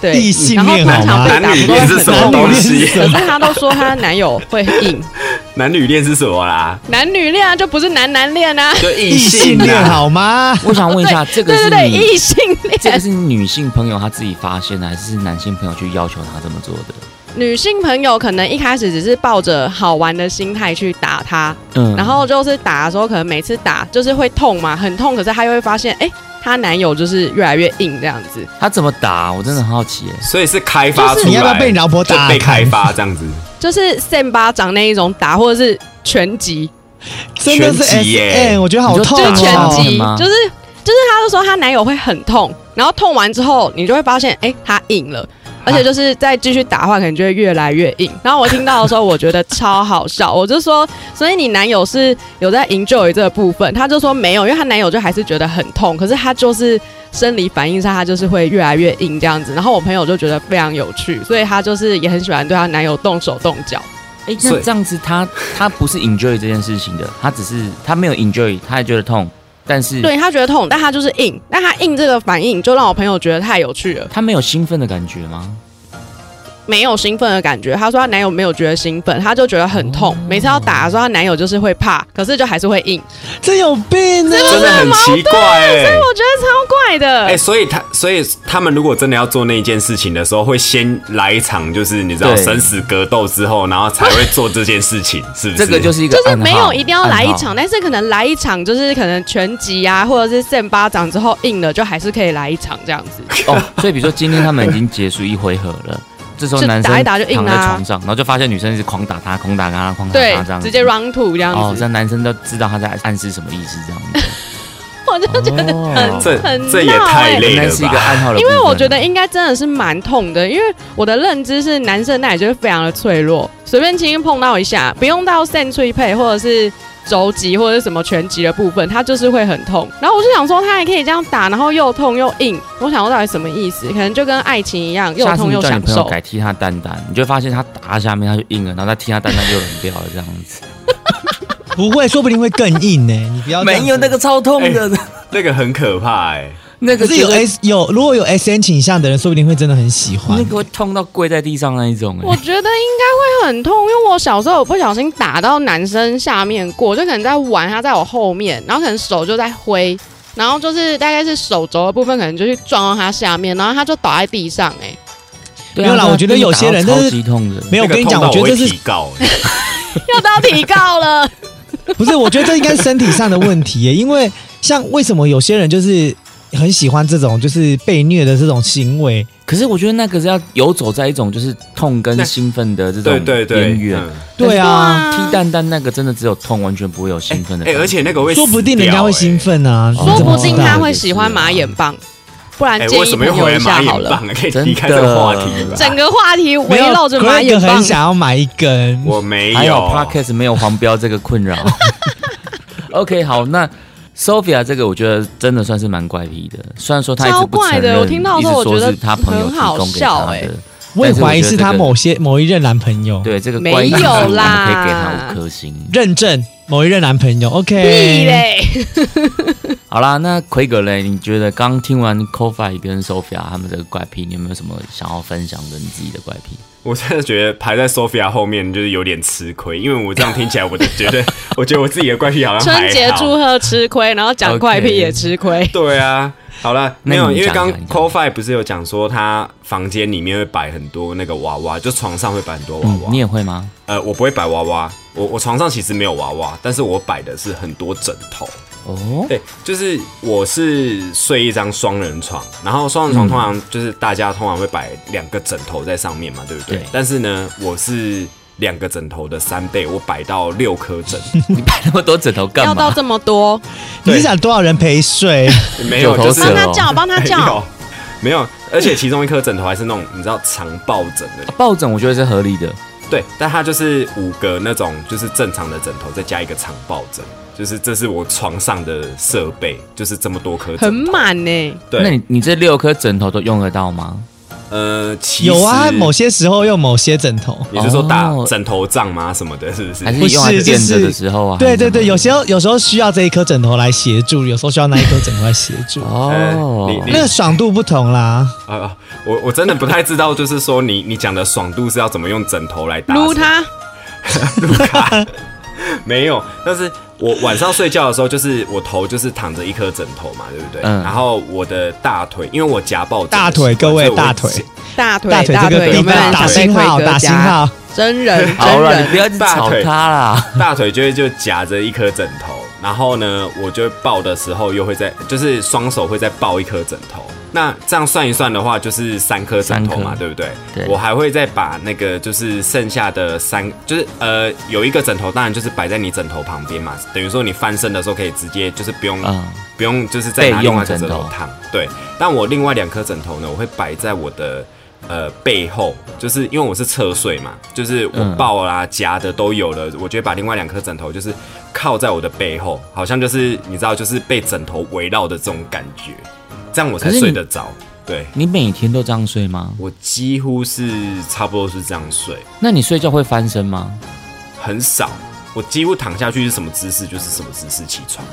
Speaker 4: 对，
Speaker 3: 异性恋好吗
Speaker 4: 通常被？打
Speaker 5: 男女恋是什么
Speaker 4: 痛
Speaker 5: 东西？
Speaker 4: 可是她都说她男友会硬，
Speaker 5: 男女恋是什么啦？
Speaker 4: 男女恋啊，就不是男男恋啊。
Speaker 5: 就异
Speaker 3: 异性恋
Speaker 5: 啊。
Speaker 3: 好吗？
Speaker 2: 我想问一下，这个是
Speaker 4: 对对对，异性恋。
Speaker 2: 这个是女性朋友她自己发现的，还是男性朋友去要求她这么做的？
Speaker 4: 女性朋友可能一开始只是抱着好玩的心态去打他，
Speaker 2: 嗯，
Speaker 4: 然后就是打的时候，可能每次打就是会痛嘛，很痛，可是她又会发现，哎，她男友就是越来越硬这样子。
Speaker 2: 她怎么打？我真的很好奇耶。
Speaker 5: 所以是开发出来，
Speaker 3: 你要不要被你老婆打
Speaker 5: 被开发这样子？
Speaker 4: 就是扇巴掌那一种打，或者是拳击，
Speaker 3: 真的是
Speaker 5: 拳
Speaker 3: S
Speaker 5: 击耶
Speaker 3: 我觉得好痛
Speaker 4: 就是拳
Speaker 3: 哦。
Speaker 4: 击，就是就是她就说她男友会很痛，然后痛完之后，你就会发现，哎，她硬了。而且就是再继续打的话，可能就会越来越硬。然后我听到的时候，我觉得超好笑。我就说，所以你男友是有在 enjoy 这个部分？他就说没有，因为她男友就还是觉得很痛，可是他就是生理反应上，他就是会越来越硬这样子。然后我朋友就觉得非常有趣，所以她就是也很喜欢对她男友动手动脚。
Speaker 2: 哎，那这样子他他不是 enjoy 这件事情的，他只是他没有 enjoy，他也觉得痛，但是
Speaker 4: 对他觉得痛，但他就是硬，但他硬这个反应就让我朋友觉得太有趣了，
Speaker 2: 他没有兴奋的感觉吗？
Speaker 4: 没有兴奋的感觉。她说她男友没有觉得兴奋，她就觉得很痛。每次要打的时候，她男友就是会怕，可是就还是会硬。
Speaker 3: 真有病啊！
Speaker 5: 真的很奇怪哎、
Speaker 4: 我觉得超怪的。
Speaker 5: 哎、所以他，所以他们如果真的要做那一件事情的时候，会先来一场，就是你知道生死格斗之后，然后才会做这件事情，是不是？
Speaker 2: 这个就是一个
Speaker 4: 就是没有一定要来一场，但是可能来一场就是可能拳击啊，或者是扇巴掌之后硬了，就还是可以来一场这样子。
Speaker 2: 哦，所以比如说今天他们已经结束一回合了，这时候
Speaker 4: 就
Speaker 2: 男生
Speaker 4: 打一打就硬
Speaker 2: 躺在
Speaker 4: 啊
Speaker 2: 床上，然后就发现女生一直狂打他，狂打他，狂打
Speaker 4: 对
Speaker 2: 他这样，
Speaker 4: 直接 round two 这样
Speaker 2: 哦，
Speaker 4: 子，
Speaker 2: 这样男生都知道他在暗示什么意思，这样子。
Speaker 4: 我就觉得
Speaker 2: 哦。
Speaker 5: 这
Speaker 4: 很
Speaker 5: 这也
Speaker 4: 闹欸。
Speaker 5: 太累了
Speaker 2: 原来是一个
Speaker 5: 吧？
Speaker 2: 暗号的，
Speaker 4: 因为我觉得应该真的是蛮痛的，因为我的认知是男生那也就是非常的脆弱，随便轻轻碰到一下，不用到扇脆配或者是肘击或者是什么拳击的部分，它就是会很痛。然后我就想说，他还可以这样打，然后又痛又硬，我想说到底什么意思？可能就跟爱情一样，又痛又享
Speaker 2: 你叫你朋友
Speaker 4: 受。
Speaker 2: 改踢他蛋蛋，你就会发现他打他下面他就硬了，然后再踢他蛋蛋就冷掉了，这样子。
Speaker 3: 不会，说不定会更硬呢。你不要
Speaker 2: 没有那个超痛的，
Speaker 5: 那个很可怕哎、
Speaker 2: 那个
Speaker 3: 可是有 S 有，如果有 S N 倾向的人，说不定会真的很喜欢
Speaker 2: 那。个会痛到跪在地上那一种、哎，
Speaker 4: 我觉得应该会很痛，因为我小时候我不小心打到男生下面过，就可能在玩，他在我后面，然后可能手就在挥，然后就是大概是手肘的部分，可能就去撞到他下面，然后他就倒在地上、哎，
Speaker 3: 没有啦我觉得有些人
Speaker 2: 那个打到
Speaker 3: 就是
Speaker 2: 超级痛的，
Speaker 3: 没有，我跟你讲，我觉得这是
Speaker 5: 提告、哎
Speaker 4: 又到提告了。
Speaker 3: 不是？我觉得这应该是身体上的问题耶，因为像为什么有些人就是很喜欢这种就是被虐的这种行为？
Speaker 2: 可是我觉得那个是要游走在一种就是痛跟
Speaker 5: 那
Speaker 2: 兴奋的这
Speaker 5: 对
Speaker 2: 种
Speaker 5: 对对，
Speaker 2: 边缘。
Speaker 5: 嗯
Speaker 3: 对啊，
Speaker 2: 踢蛋蛋那个真的只有痛，完全不会有兴奋的
Speaker 5: 哎。而且那个会
Speaker 3: 说不定人家会兴奋啊，
Speaker 4: 说不定他会喜欢马眼棒，不然
Speaker 5: 哎、
Speaker 4: 建议朋友一下好了。
Speaker 5: 眼棒啊？可以
Speaker 2: 真
Speaker 5: 离开这个话题吧？
Speaker 4: 整个话题围绕着马眼棒
Speaker 3: 很，想要买一根，
Speaker 5: 我没
Speaker 2: 还有
Speaker 5: 有
Speaker 2: podcast 没有黄标这个困扰。OK，好，那 Sophia 这个我觉得真的算是蛮怪癖的，虽然说他一直不承
Speaker 4: 超怪的
Speaker 2: 认，
Speaker 4: 我听到的
Speaker 2: 一直说
Speaker 4: 时候我觉得
Speaker 2: 是他朋友提
Speaker 4: 很好
Speaker 2: 供给他的。
Speaker 3: 我也怀疑是他某些某一任男朋友，
Speaker 2: 对这个
Speaker 4: 没有啦
Speaker 2: 可以给他五颗星。
Speaker 3: 认证某一任男朋友，OK，
Speaker 4: 嘞！
Speaker 2: 好啦，那奎格嘞，你觉得刚听完 Kofi 跟 Sophia 他们这个怪癖，你有没有什么想要分享的你自己的怪癖？
Speaker 5: 我真的觉得排在 Sophia 后面就是有点吃亏，因为我这样听起来，我就觉得，我觉得我自己的怪癖好像好
Speaker 4: 春节祝贺吃亏，然后讲怪癖也吃亏。
Speaker 5: 对啊，好了，没有，因为刚
Speaker 2: 讲讲
Speaker 5: c o f i 不是有讲说他房间里面会摆很多那个娃娃，就床上会摆很多娃
Speaker 2: 嗯
Speaker 5: 娃。，
Speaker 2: 你也会吗？
Speaker 5: 呃，我不会摆娃娃，我我床上其实没有娃娃，但是我摆的是很多枕头。
Speaker 2: 哦，
Speaker 5: 对，就是我是睡一张双人床，然后双人床通常就是大家通常会摆两个枕头在上面嘛，对不对？
Speaker 2: 对。
Speaker 5: 但是呢，我是两个枕头的三倍，我摆到六颗枕，
Speaker 2: 你摆那么多枕头干嘛？
Speaker 4: 要到这么多，
Speaker 3: 你是想多少人陪睡？
Speaker 5: 没有，就是
Speaker 4: 帮他叫，帮他叫。
Speaker 5: 有。没有，而且其中一颗枕头还是那种你知道长抱枕的，
Speaker 2: 抱枕我觉得是合理的，
Speaker 5: 对，但它就是五个那种就是正常的枕头，再加一个长抱枕，就是这是我床上的设备，就是这么多颗枕头
Speaker 4: 很满呢，
Speaker 5: 对，
Speaker 2: 那你你这六颗枕头都用得到吗？
Speaker 5: 呃，其实
Speaker 3: 有啊，某些时候用某些枕头。
Speaker 5: 你是说打
Speaker 2: 哦
Speaker 5: 枕头仗吗？什么的，是不是？
Speaker 2: 还是
Speaker 3: 不是
Speaker 2: 用来垫着
Speaker 3: 就是
Speaker 2: 的时候啊？
Speaker 3: 对对对，有
Speaker 2: 些
Speaker 3: 时候有时候需要这一颗枕头来协助，有时候需要那一颗枕头来协助。
Speaker 2: 哦
Speaker 3: 那个爽度不同啦，
Speaker 5: 啊，我我真的不太知道，就是说你你讲的爽度是要怎么用枕头来打？
Speaker 4: 撸它，
Speaker 5: 撸它没有，但是我晚上睡觉的时候，就是我头就是躺着一颗枕头嘛，对不对？
Speaker 2: 嗯
Speaker 5: 然后我的大腿，因为我夹抱
Speaker 3: 大腿各位大腿
Speaker 5: 夹
Speaker 4: 大腿
Speaker 3: 大腿这个
Speaker 4: 腿有没有
Speaker 3: 地方打
Speaker 4: 人想被
Speaker 3: 星号，打星
Speaker 4: 夹？
Speaker 3: 号。
Speaker 4: 真人
Speaker 2: 好了，
Speaker 4: 真人
Speaker 2: 你不要吵
Speaker 5: 大腿
Speaker 2: 他啦。
Speaker 5: 大腿就会就夹着一颗枕头，然后呢，我就抱的时候又会在，就是双手会再抱一颗枕头。那这样算一算的话，就是三颗枕头嘛对不对？
Speaker 2: 对
Speaker 5: 我还会再把那个就是剩下的三，就是呃有一个枕头，当然就是摆在你枕头旁边嘛，等于说你翻身的时候可以直接就是不用、
Speaker 2: 嗯，
Speaker 5: 不用就是再拿
Speaker 2: 备
Speaker 5: 另外一个
Speaker 2: 枕头
Speaker 5: 躺。对，但我另外两颗枕头呢，我会摆在我的呃背后，就是因为我是侧睡嘛，就是我
Speaker 2: 嗯
Speaker 5: 抱啦、夹的都有了，我觉得把另外两颗枕头就是靠在我的背后，好像就是你知道，就是被枕头围绕的这种感觉，这样我才睡得着。对
Speaker 2: 你每天都这样睡吗？
Speaker 5: 我几乎是差不多是这样睡，
Speaker 2: 那你睡觉会翻身吗？
Speaker 5: 很少。我几乎躺下去是什么姿势就是什么姿势起床。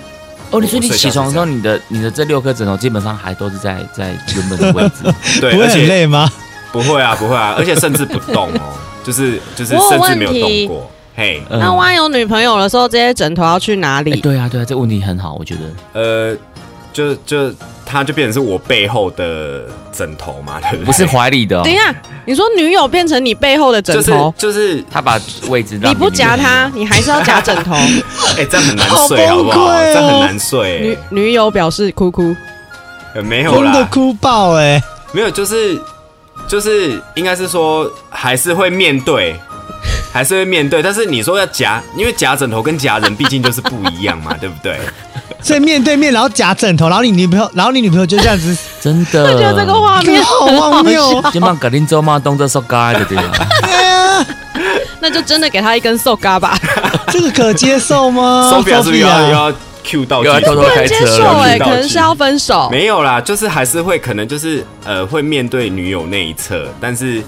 Speaker 2: 哦，你说你起床的时候，你的你的这六颗枕头基本上还都是在在原本的位置。
Speaker 5: 对，
Speaker 3: 不会很
Speaker 5: 而且
Speaker 3: 累吗？
Speaker 5: 不会啊，不会啊，而且甚至不动哦，就是就是甚至没有动过。嘿，
Speaker 2: 嗯
Speaker 4: 那万一有女朋友的时候，这些枕头要去哪
Speaker 2: 哎
Speaker 4: 里？
Speaker 2: 对啊，对啊，这个问题很好，我觉得。
Speaker 5: 呃，就就它就变成是我背后的枕头嘛，对不对？
Speaker 2: 不是怀里的、哦
Speaker 4: 等一，下，你说女友变成你背后的枕
Speaker 5: 就是
Speaker 4: 头，
Speaker 5: 就是，
Speaker 2: 他把位置让
Speaker 4: 你不夹他，你还是要夹枕头。
Speaker 5: 哎、这样很难睡，好不好？这样很难睡、
Speaker 4: 女女友表示哭哭，
Speaker 5: 呃没有
Speaker 3: 真的，哭爆哎！
Speaker 5: 没有，就是就是应该是说还是会面对。还是会面对，但是你说要夹，因为夹枕头跟夹人毕竟就是不一样嘛，对不对？
Speaker 3: 所以面对面，然后夹枕头，然后你女朋友，然后你女朋友就这样子，
Speaker 2: 真的。
Speaker 4: 我觉得这个画面
Speaker 3: 好荒谬哦！
Speaker 2: 肩膀搞定之后嘛，动作手嘎的对吧？
Speaker 3: 哎呀，
Speaker 4: 那就真的给他一根瘦嘎吧。
Speaker 3: 这个可接受吗
Speaker 5: Sophia 是不是要要 Q 到
Speaker 2: 又要偷偷
Speaker 4: 不能接
Speaker 2: 开车了
Speaker 4: 受哎、可能是要分手。
Speaker 5: 没有啦，就是还是会可能就是呃会面对女友那一侧，但是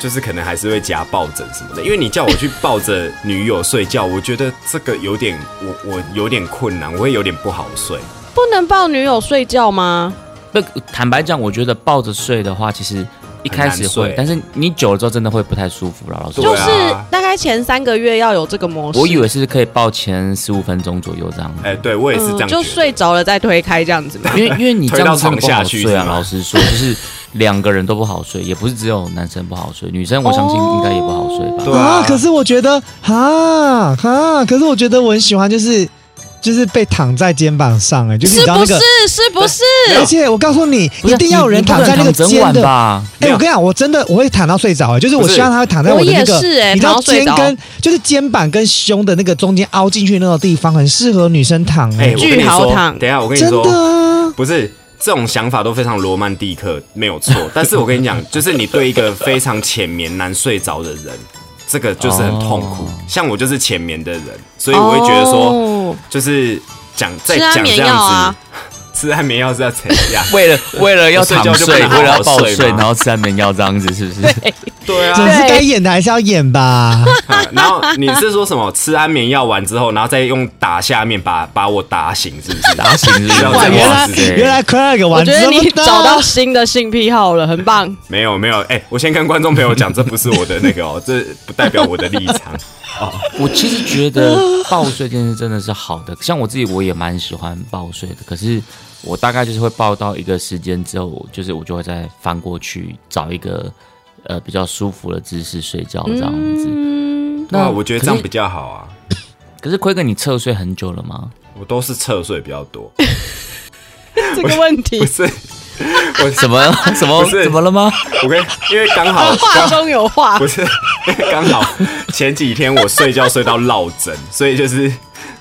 Speaker 5: 就是可能还是会夹抱枕什么的。因为你叫我去抱着女友睡觉，我觉得这个有点我我有点困难，我会有点不好睡。
Speaker 4: 不能抱女友睡觉吗？
Speaker 2: 不，坦白讲，我觉得抱着睡的话，其实一开始会，但是你久了之后真的会不太舒服了。老师
Speaker 4: 就
Speaker 5: 啊
Speaker 4: 是大概前三个月要有这个模式。
Speaker 2: 我以为是可以抱前十五分钟左右这样。
Speaker 5: 哎、对我也是这样、
Speaker 4: 嗯就睡。着了再推开这样子嘛。
Speaker 2: 因为因为你这样子不好睡啊，老实说，就是两个人都不好睡，也不是只有男生不好睡，女生我相信应该也不好睡吧。
Speaker 5: 对啊
Speaker 3: 可是我觉得哈哈，可是我觉得我很喜欢，就是就是被躺在肩膀上，哎，就是你知道那个
Speaker 4: 是不是？，是不是？
Speaker 3: 而且我告诉你，一定要有人躺在那个肩的。
Speaker 2: 吧？
Speaker 3: 哎、我跟你讲，我真的我会躺到睡着，哎，就是我希望他会躺在我的那个，
Speaker 4: 我也是哎
Speaker 3: 你知道肩跟就是肩膀跟胸的那个中间凹进去那个地方，很适合女生躺，
Speaker 5: 哎、
Speaker 3: 哎、
Speaker 5: 我跟你说，
Speaker 4: 巨好躺
Speaker 5: 等一下我跟你
Speaker 3: 真
Speaker 5: 说，
Speaker 3: 的啊，
Speaker 5: 不是这种想法都非常罗曼蒂克，没有错。但是我跟你讲，就是你对一个非常浅眠难睡着的人，这个就是很痛苦。
Speaker 2: 哦。
Speaker 5: 像我就是浅眠的人，所以我会觉得说，
Speaker 4: 哦。
Speaker 5: 就是讲再
Speaker 4: 吃安眠
Speaker 5: 讲这样子，吃安眠药是要怎样？
Speaker 2: 为了为了要躺睡，为了要抱睡，然后吃安眠药这样子，是不是？
Speaker 5: 对啊
Speaker 3: 总，是该演的还是要演吧。
Speaker 5: 啊然后你是说什么？吃安眠药完之后，然后再用打下面把把我打醒，是不是？
Speaker 2: 打醒是不是？
Speaker 5: 哇
Speaker 3: 原来
Speaker 2: 对
Speaker 3: 原来 Craig
Speaker 4: 我
Speaker 3: 玩
Speaker 4: 觉得你
Speaker 3: 这么大
Speaker 4: 找到新的性癖好了，很棒。
Speaker 5: 没有没有，哎、我先跟观众朋友讲，这不是我的那个哦，这不代表我的立场。
Speaker 2: 我其实觉得抱睡这件事真的是好的，像我自己我也蛮喜欢抱睡的，可是我大概就是会抱到一个时间之后，就是我就会再翻过去找一个呃比较舒服的姿势睡觉这样子。
Speaker 4: 嗯，
Speaker 5: 那我觉得这样比
Speaker 2: 较。
Speaker 5: 好啊。
Speaker 2: 可是奎哥，你侧睡很久了吗？
Speaker 5: 我都是侧睡比较多，
Speaker 4: 这个问题
Speaker 5: 不是我
Speaker 2: 什么什么怎么了吗？
Speaker 5: 我跟因为刚好
Speaker 4: 话
Speaker 5: 刚
Speaker 4: 中有话
Speaker 5: 不。是 刚好前几天我睡觉睡到落枕，所以就是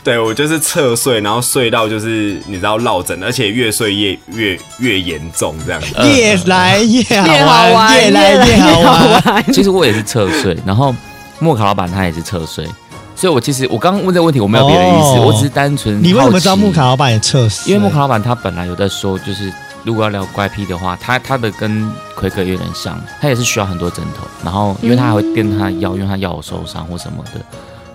Speaker 5: 对我就是侧睡，然后睡到就是你知道落枕，而且越睡越越越严重这样子。
Speaker 3: 越来越好
Speaker 4: 越好玩，
Speaker 3: 越来越好玩。
Speaker 2: 其实我也是侧睡，然后莫卡老板他也是侧睡，所以我其实我刚刚问这个问题，我没有别的意思，
Speaker 3: 哦
Speaker 2: 我只是单纯
Speaker 3: 你为什么知道木卡老板也测试？
Speaker 2: 因为木卡老板他本来有在说，就是如果要聊怪癖的话，他他的跟奎哥有点像，他也是需要很多枕头，然后因为他还会垫他的腰，因为他腰有受伤或什么的，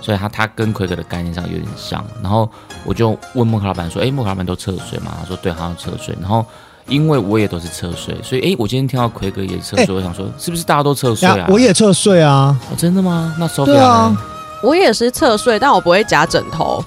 Speaker 2: 所以他他跟奎哥的概念上有点像。然后我就问莫克老板说：“哎，木卡老板都侧睡吗？”他说：“对，他要侧睡。”然后因为我也都是侧睡，所以哎，我今天听到奎哥也侧睡，
Speaker 3: 哎
Speaker 2: 我想说是不是大家都侧睡啊？
Speaker 3: 我也侧睡啊，
Speaker 2: 哦真的吗？那 Sophia
Speaker 3: 对啊？
Speaker 4: 我也是侧睡，但我不会夹枕头。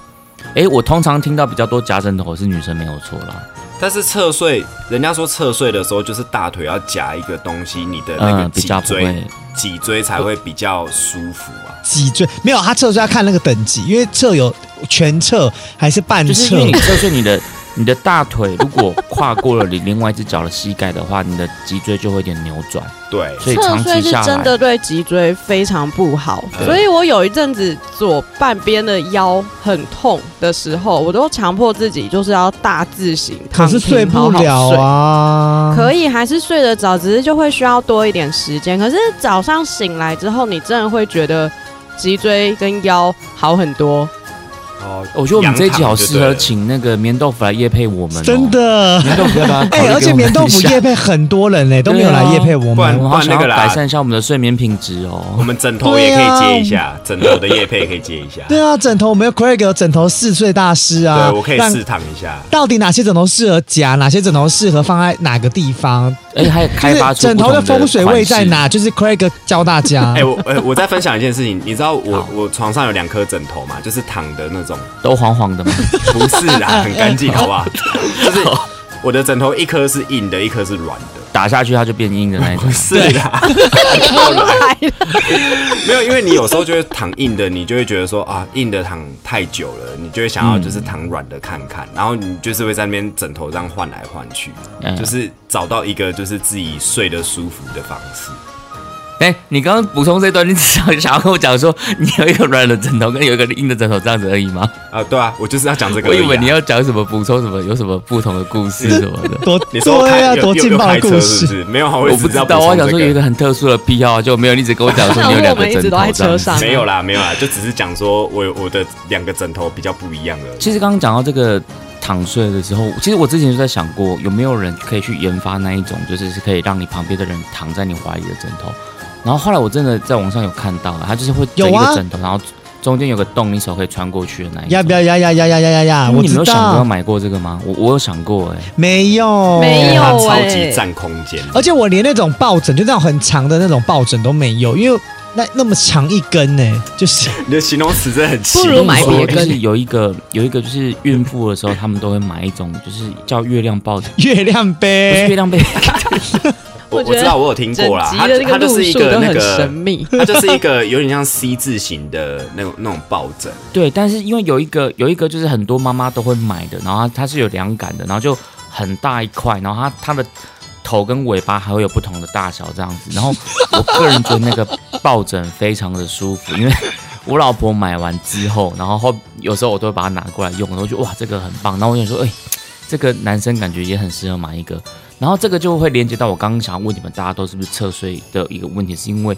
Speaker 2: 哎，我通常听到比较多夹枕头是女生没有错啦。
Speaker 5: 但是侧睡，人家说侧睡的时候就是大腿要夹一个东西，你的那个
Speaker 2: 嗯，比
Speaker 5: 脊
Speaker 2: 较不
Speaker 5: 椎、
Speaker 2: 会。
Speaker 5: 脊椎才会比较舒服啊。
Speaker 3: 脊椎没有，他侧睡要看那个等级，因为侧有全侧还是半侧
Speaker 2: 就是因为，你侧睡，你的你的大腿如果跨过了你另外一只脚的膝盖的话，你的脊椎就会有点扭转，
Speaker 5: 对，
Speaker 2: 所以
Speaker 4: 侧
Speaker 2: 长期下
Speaker 4: 睡是真的，对脊椎非常不好，
Speaker 5: 对
Speaker 4: 所以我有一阵子左半边的腰很痛的时候，我都强迫自己就是要大字型躺
Speaker 3: 是睡不
Speaker 4: 好好
Speaker 3: 了
Speaker 4: 睡。
Speaker 3: 啊。
Speaker 4: 可以还是睡得着，只是就会需要多一点时间。可是早上醒来之后，你真的会觉得脊椎跟腰好很多。
Speaker 5: 哦，
Speaker 2: 我觉得我们这一集好适合请那个棉豆腐来夜配我们、哦，
Speaker 3: 真。的，
Speaker 2: 棉豆腐要不要
Speaker 3: 哎、而且棉豆腐夜配很多人嘞，都没有来夜配我
Speaker 5: 不然
Speaker 3: 们。
Speaker 2: 我好想要
Speaker 5: 那个来
Speaker 2: 改善一下我们的睡眠品质哦
Speaker 5: 我
Speaker 2: 哦。
Speaker 5: 们枕头也可以接一下，枕头的夜配可以接一下。
Speaker 3: 对啊，枕头我们有 Craig 有枕头试睡大师啊，
Speaker 5: 对，我可以试躺一下。
Speaker 3: 到底哪些枕头适合夹，哪些枕头适合放在哪个地方？
Speaker 2: 而且还有开发出
Speaker 3: 枕头的风水位在？哪？就是 Craig 教大家。
Speaker 5: 哎、我呃，我再分享一件事情，你知道我我床上有两颗枕头嘛，就是躺的那种，
Speaker 2: 都黄黄的吗？
Speaker 5: 不是啦，很干净，好不好？就是我的枕头一颗是硬的，一颗是软的，
Speaker 2: 打下去它就变硬的那一种
Speaker 5: 不。是啦，没有，因为你有时候就会躺硬的，你就会觉得说啊，硬的躺太久了，你就会想要就是躺软的看看，然后你就是会在那边枕头这样换来换去，
Speaker 2: 嗯
Speaker 5: 就是找到一个就是自己睡得舒服的方式。
Speaker 2: 哎、你刚刚补充这段，你只想想要跟我讲说，你有一个软的枕头跟有一个硬的枕头这样子而已吗？
Speaker 5: 啊，对啊，我就是要讲这个啊、
Speaker 2: 我以为你要讲什么补充什么，有什么不同的故事什么的。
Speaker 3: 多
Speaker 5: 你说我
Speaker 3: 对啊，
Speaker 5: 开有有
Speaker 3: 多劲爆的故事。
Speaker 5: 是？没有啊，我
Speaker 2: 不知道，我想说有一个很特殊的癖好，就没有，你只跟我讲说你有两个枕头
Speaker 4: 我们一直都在车上
Speaker 2: 这样子
Speaker 5: 没有啦，没有啦，就只是讲说我有我的两个枕头比较不一样而已。
Speaker 2: 其实刚刚讲到这个躺睡的时候，其实我之前就在想过，有没有人可以去研发那一种，就是是可以让你旁边的人躺在你怀里的枕头。然后后来我真的在网上有看到了，它就是会
Speaker 3: 有一
Speaker 2: 个枕头，然后中间有个洞，你手可以穿过去的那一种。
Speaker 3: 要不要呀呀呀呀呀呀呀！我知
Speaker 2: 因为你没有想过要
Speaker 3: 道，
Speaker 2: 买过这个吗？我我有想过哎、
Speaker 3: 没有
Speaker 4: 没有
Speaker 5: 它超
Speaker 4: 欸
Speaker 5: 级占空间，
Speaker 3: 而且我连那种抱枕，就那种很长的那种抱枕都没有，因为那那么长一根呢，就是
Speaker 5: 你的形容词真的很奇
Speaker 4: 不如
Speaker 5: 怪。
Speaker 4: 买别根
Speaker 2: 就是有一个有一个就是孕妇的时候，他们都会买一种就是叫月亮抱枕，
Speaker 3: 月亮
Speaker 2: 不是月。亮 被
Speaker 5: 我
Speaker 4: 我
Speaker 5: 知道我有听过啦，它它就是一个
Speaker 4: 很
Speaker 5: 那个
Speaker 4: 神秘。
Speaker 5: 它就是一个有点像 C 字形的那种那种抱枕，
Speaker 2: 对，但是因为有一个有一个就是很多妈妈都会买的，然后它它是有凉感的，然后就很大一块，然后它它的头跟尾巴还会有不同的大小这样子，然后我个人觉得那个抱枕非常的舒服，因为我老婆买完之后，然后后有时候我都会把它拿过来用，然后就哇这个很棒，然后我想说，哎、这个男生感觉也很适合买一个，然后这个就会连接到我刚刚想要问你们大家都是不是侧睡的一个问题，是因为。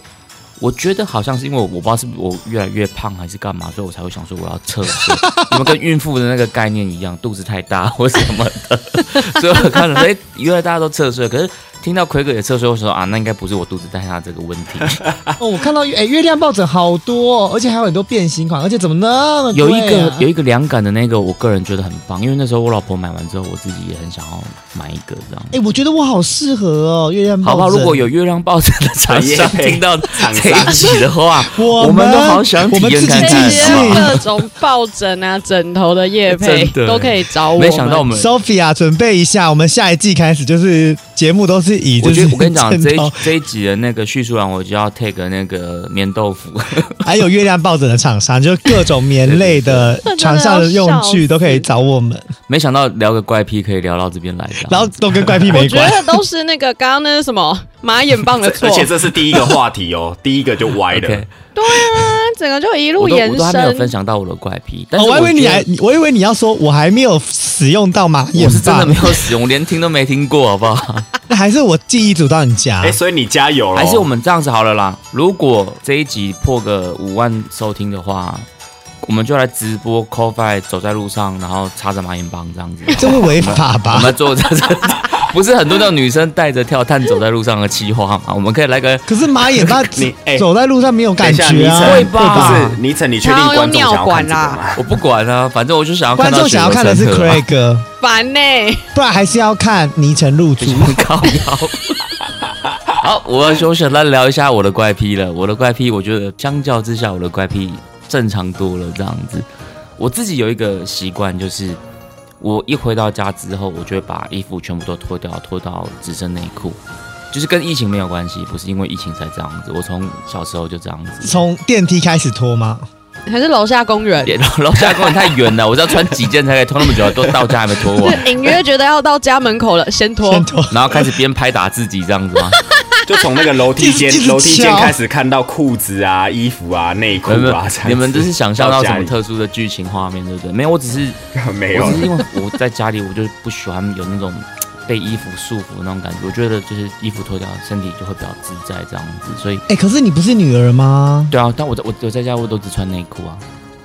Speaker 2: 我觉得好像是因为我我不知道是不是我越来越胖还是干嘛，所以我才会想说我要侧睡。你们跟孕妇的那个概念一样，肚子太大或什么的，所以我看了，哎、原来大家都侧睡。可是听到奎哥也侧睡，我说啊，那应该不是我肚子太大这个问题。
Speaker 3: 哦，我看到哎、月亮抱枕好多、哦，而且还有很多变形款，而且怎么那么
Speaker 2: 有一个有一个凉感的那个，我个人觉得很棒，因为那时候我老婆买完之后，我自己也很想要买一个这样。
Speaker 3: 哎、我觉得我好适合哦，月亮抱枕。
Speaker 2: 好不好？如果有月亮抱枕的厂商 听到
Speaker 5: 厂
Speaker 2: 这一集的话，
Speaker 3: 我
Speaker 2: 我们都好想体验看
Speaker 3: 我们
Speaker 2: 看？
Speaker 4: 各种抱枕啊、枕头的叶配都可以找我。
Speaker 2: 没想到我们
Speaker 3: Sophia 准备一下，我们下一季开始就是节目都是以就是
Speaker 2: 我觉得我跟你讲，这一这一集的那个叙述完，我就要 take 那个棉豆腐。
Speaker 3: 还有月亮抱枕的厂商，就各种棉类的 床上的用具都可以找我们，
Speaker 2: 没想到聊个怪癖可以聊到这边来，
Speaker 3: 然后都跟怪癖
Speaker 4: 我觉
Speaker 3: 没关。
Speaker 4: 得都是那个刚刚那个什么马眼棒的错
Speaker 5: 而，且这是第一个话题哦，第一个就歪了。
Speaker 2: OK，
Speaker 4: 整个就一路
Speaker 2: 我都
Speaker 4: 延
Speaker 2: 我都还没有分。享到我的怪癖，但
Speaker 3: 哦
Speaker 2: 是
Speaker 3: 我还以为你还，我以为你要说，我还没有使用到马眼
Speaker 2: 我是真的
Speaker 3: 棒
Speaker 2: 没，有使用，我连听都没听过，好不好？
Speaker 3: 那还是我记忆组到你家
Speaker 5: 哎、。所以你加油了。
Speaker 2: 还是我们这样子好了啦。如果这一集破个五万收听的话，我们就来直播 c o f i 走在路上，然后插着马眼棒这样子。
Speaker 3: 这会违法
Speaker 2: 我
Speaker 3: 吧？
Speaker 2: 们做这这，不是很多那种女生带着跳探走在路上的企划嘛？我们可以来个
Speaker 3: 可是马眼他
Speaker 5: 你哎
Speaker 3: 走在路上没有感觉啊，
Speaker 5: 等一下
Speaker 2: 会吧
Speaker 5: 不是倪晨，你确定观众想要看这个
Speaker 4: 尿管啦
Speaker 5: 吗？
Speaker 2: 我不管啊，反正我就想要
Speaker 3: 观众想要看的是 Craig，
Speaker 4: 烦呢、
Speaker 3: 不然还是要看倪晨入主。
Speaker 2: 靠腰。好，我我想来聊一下我的怪癖了。我的怪癖，我觉得相较之下，我的怪癖正常多了。这样子，我自己有一个习惯，就是我一回到家之后，我就会把衣服全部都脱掉，脱到只剩内裤。就是跟疫情没有关系，不是因为疫情才这样子。我从小时候就这样子。
Speaker 3: 从电梯开始脱吗？
Speaker 4: 还是楼下公园？
Speaker 2: 楼楼下公园太远了，我是要穿几件才可以脱那么久，都到家还没脱完，
Speaker 4: 隐约觉得要到家门口了，先脱
Speaker 3: 先。脱。
Speaker 2: 然后开始边拍打自己这样子吗？
Speaker 5: 就从那个楼梯间楼梯间开始看到裤子啊、衣服啊、内裤啊，这样子
Speaker 2: 你们这是想象到什么特殊的剧情画面，对不对？没有，我只是
Speaker 5: 里 没有
Speaker 2: 我只是因为我在家里，我就不喜欢有那种被衣服束缚的那种感觉。我觉得就是衣服脱掉，身体就会比较自在这样子。所以，
Speaker 3: 哎，可是你不是女儿吗？
Speaker 2: 对啊，但我在我我在家我都只穿内裤啊。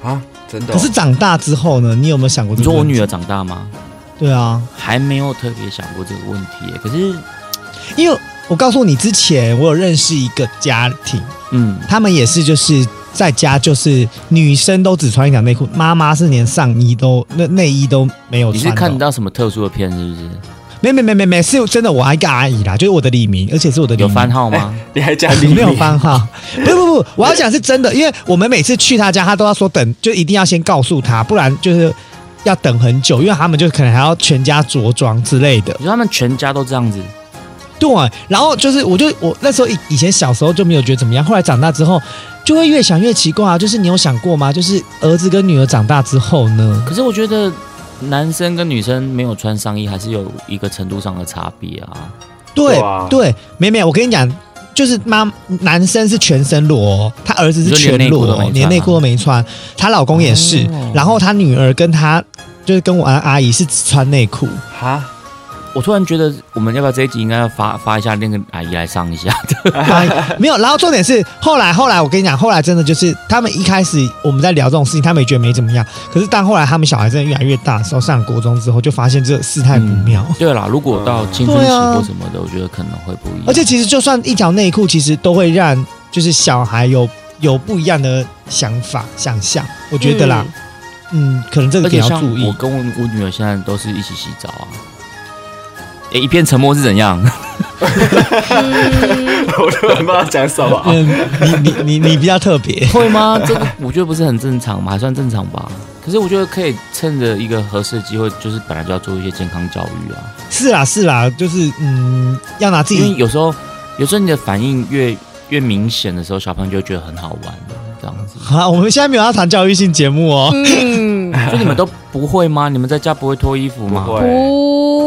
Speaker 5: 啊，真的哦。
Speaker 3: 可是长大之后呢？你有没有想过？
Speaker 2: 你说我女儿长大吗？
Speaker 3: 对啊，
Speaker 2: 还没有特别想过这个问题。可是，
Speaker 3: 因为我告诉你之前，我有认识一个家庭，
Speaker 2: 嗯，
Speaker 3: 他们也是就是在家就是女生都只穿一条内裤，妈妈是连上衣都那内衣都没有穿你。
Speaker 2: 是看到什么特殊的片是不是？
Speaker 3: 没没没没没，是真的，我还一个阿姨啦，就是我的李明，而且是我的李
Speaker 2: 有
Speaker 3: 明
Speaker 2: 番号吗？
Speaker 5: 你还加
Speaker 3: 你没有番号？不不不，我要讲是真的，因为我们每次去他家，他都要说等，就一定要先告诉他，不然就是要等很久，因为他们就可能还要全家着装之类的。
Speaker 2: 你说他们全家都这样子？
Speaker 3: 对，然后就是我就我那时候以以前小时候就没有觉得怎么样，后来长大之后就会越想越奇怪啊。就是你有想过吗？就是儿子跟女儿长大之后呢？
Speaker 2: 可是我觉得男生跟女生没有穿上衣，还是有一个程度上的差别啊。
Speaker 3: 对
Speaker 5: 对
Speaker 3: 没没，我跟你讲，就是妈男生是全身裸哦，他儿子是全裸连内裤都没穿，她老公也是，
Speaker 2: 哦
Speaker 3: 然后她女儿跟她就是跟我阿阿姨是只穿内裤，
Speaker 5: 哈，
Speaker 2: 我突然觉得，我们要不要这一集应该要发发一下那个阿姨来上一下？
Speaker 3: 阿姨没有。然后重点是后来后来我跟你讲，后来真的就是他们一开始我们在聊这种事情，他们也觉得没怎么样，可是但后来他们小孩真的越来越大的时候，上国中之后，就发现这事态不妙。
Speaker 2: 对啦，如果到青春期或什么的，我觉得可能会不一样。
Speaker 3: 而且其实就算一条内裤，其实都会让就是小孩有有不一样的想法想象，我觉得啦，嗯可能这个
Speaker 2: 而且像
Speaker 3: 点要注意
Speaker 2: 我。跟我我女儿现在都是一起洗澡啊。诶，一片沉默是怎样？
Speaker 5: 我都不知道讲什么。
Speaker 3: 嗯，你你你你比较特别，
Speaker 2: 会吗？这个我觉得不是很正常嘛，还算正常吧。可是我觉得可以趁着一个合适的机会，就是本来就要做一些健康教育啊。
Speaker 3: 是啦是啦，就是嗯，要拿自己
Speaker 2: 因为
Speaker 3: 己
Speaker 2: 有时候，有时候你的反应越越明显的时候，小朋友就会觉得很好玩的这样子。
Speaker 3: 好，我们现在没有要谈教育性节目哦。
Speaker 4: 嗯，
Speaker 2: 所以你们都不会吗？你们在家不会脱衣服吗？
Speaker 5: 不会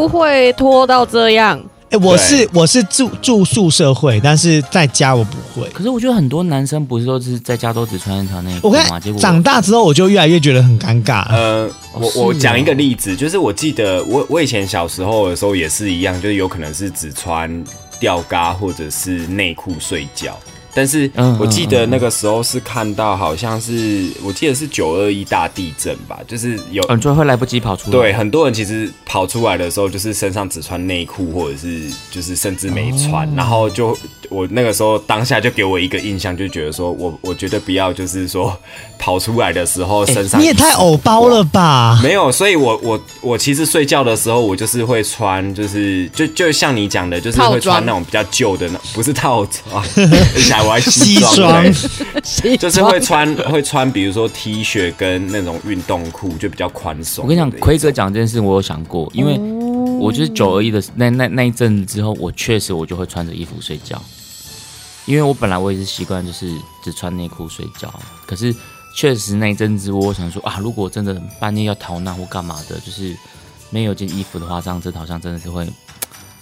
Speaker 4: 不会拖到这样。
Speaker 3: 哎、我是我是住住宿社会，但是在家我不会。
Speaker 2: 可是我觉得很多男生不是都是在家都只穿一条内裤
Speaker 3: 我看
Speaker 2: 吗？结果
Speaker 3: 长大之后，我就越来越觉得很尴尬。
Speaker 5: 呃，我我讲一个例子，就是我记得我我以前小时候的时候也是一样，就是有可能是只穿吊嘎或者是内裤睡觉。但是
Speaker 2: 嗯
Speaker 5: 我记得那个时候是看到，好像是我记得是九二一大地震吧，就是有
Speaker 2: 嗯，就会来不及跑出来。
Speaker 5: 对，很多人其实跑出来的时候，就是身上只穿内裤，或者是就是甚至没穿，然后就我那个时候当下就给我一个印象，就觉得说我我觉得不要就是说跑出来的时候身上、
Speaker 3: 你也太偶包了吧！
Speaker 5: 没有，所以我我我其实睡觉的时候，我就是会穿，就是就就像你讲的，就是会穿那种比较旧的那，不是套装，想我还
Speaker 3: 西
Speaker 5: 装。就是会穿会穿，比如说 T 恤跟那种运动裤，就比较宽松。
Speaker 2: 我跟你讲，奎哥讲这件事，我有想过，因为我就是九二一的那那那一阵子之后，我确实我就会穿着衣服睡觉，因为我本来我也是习惯就是只穿内裤睡觉，可是确实那一阵子我想说啊，如果真的半夜要逃难或干嘛的，就是没有件衣服的话，这样子好像真的是会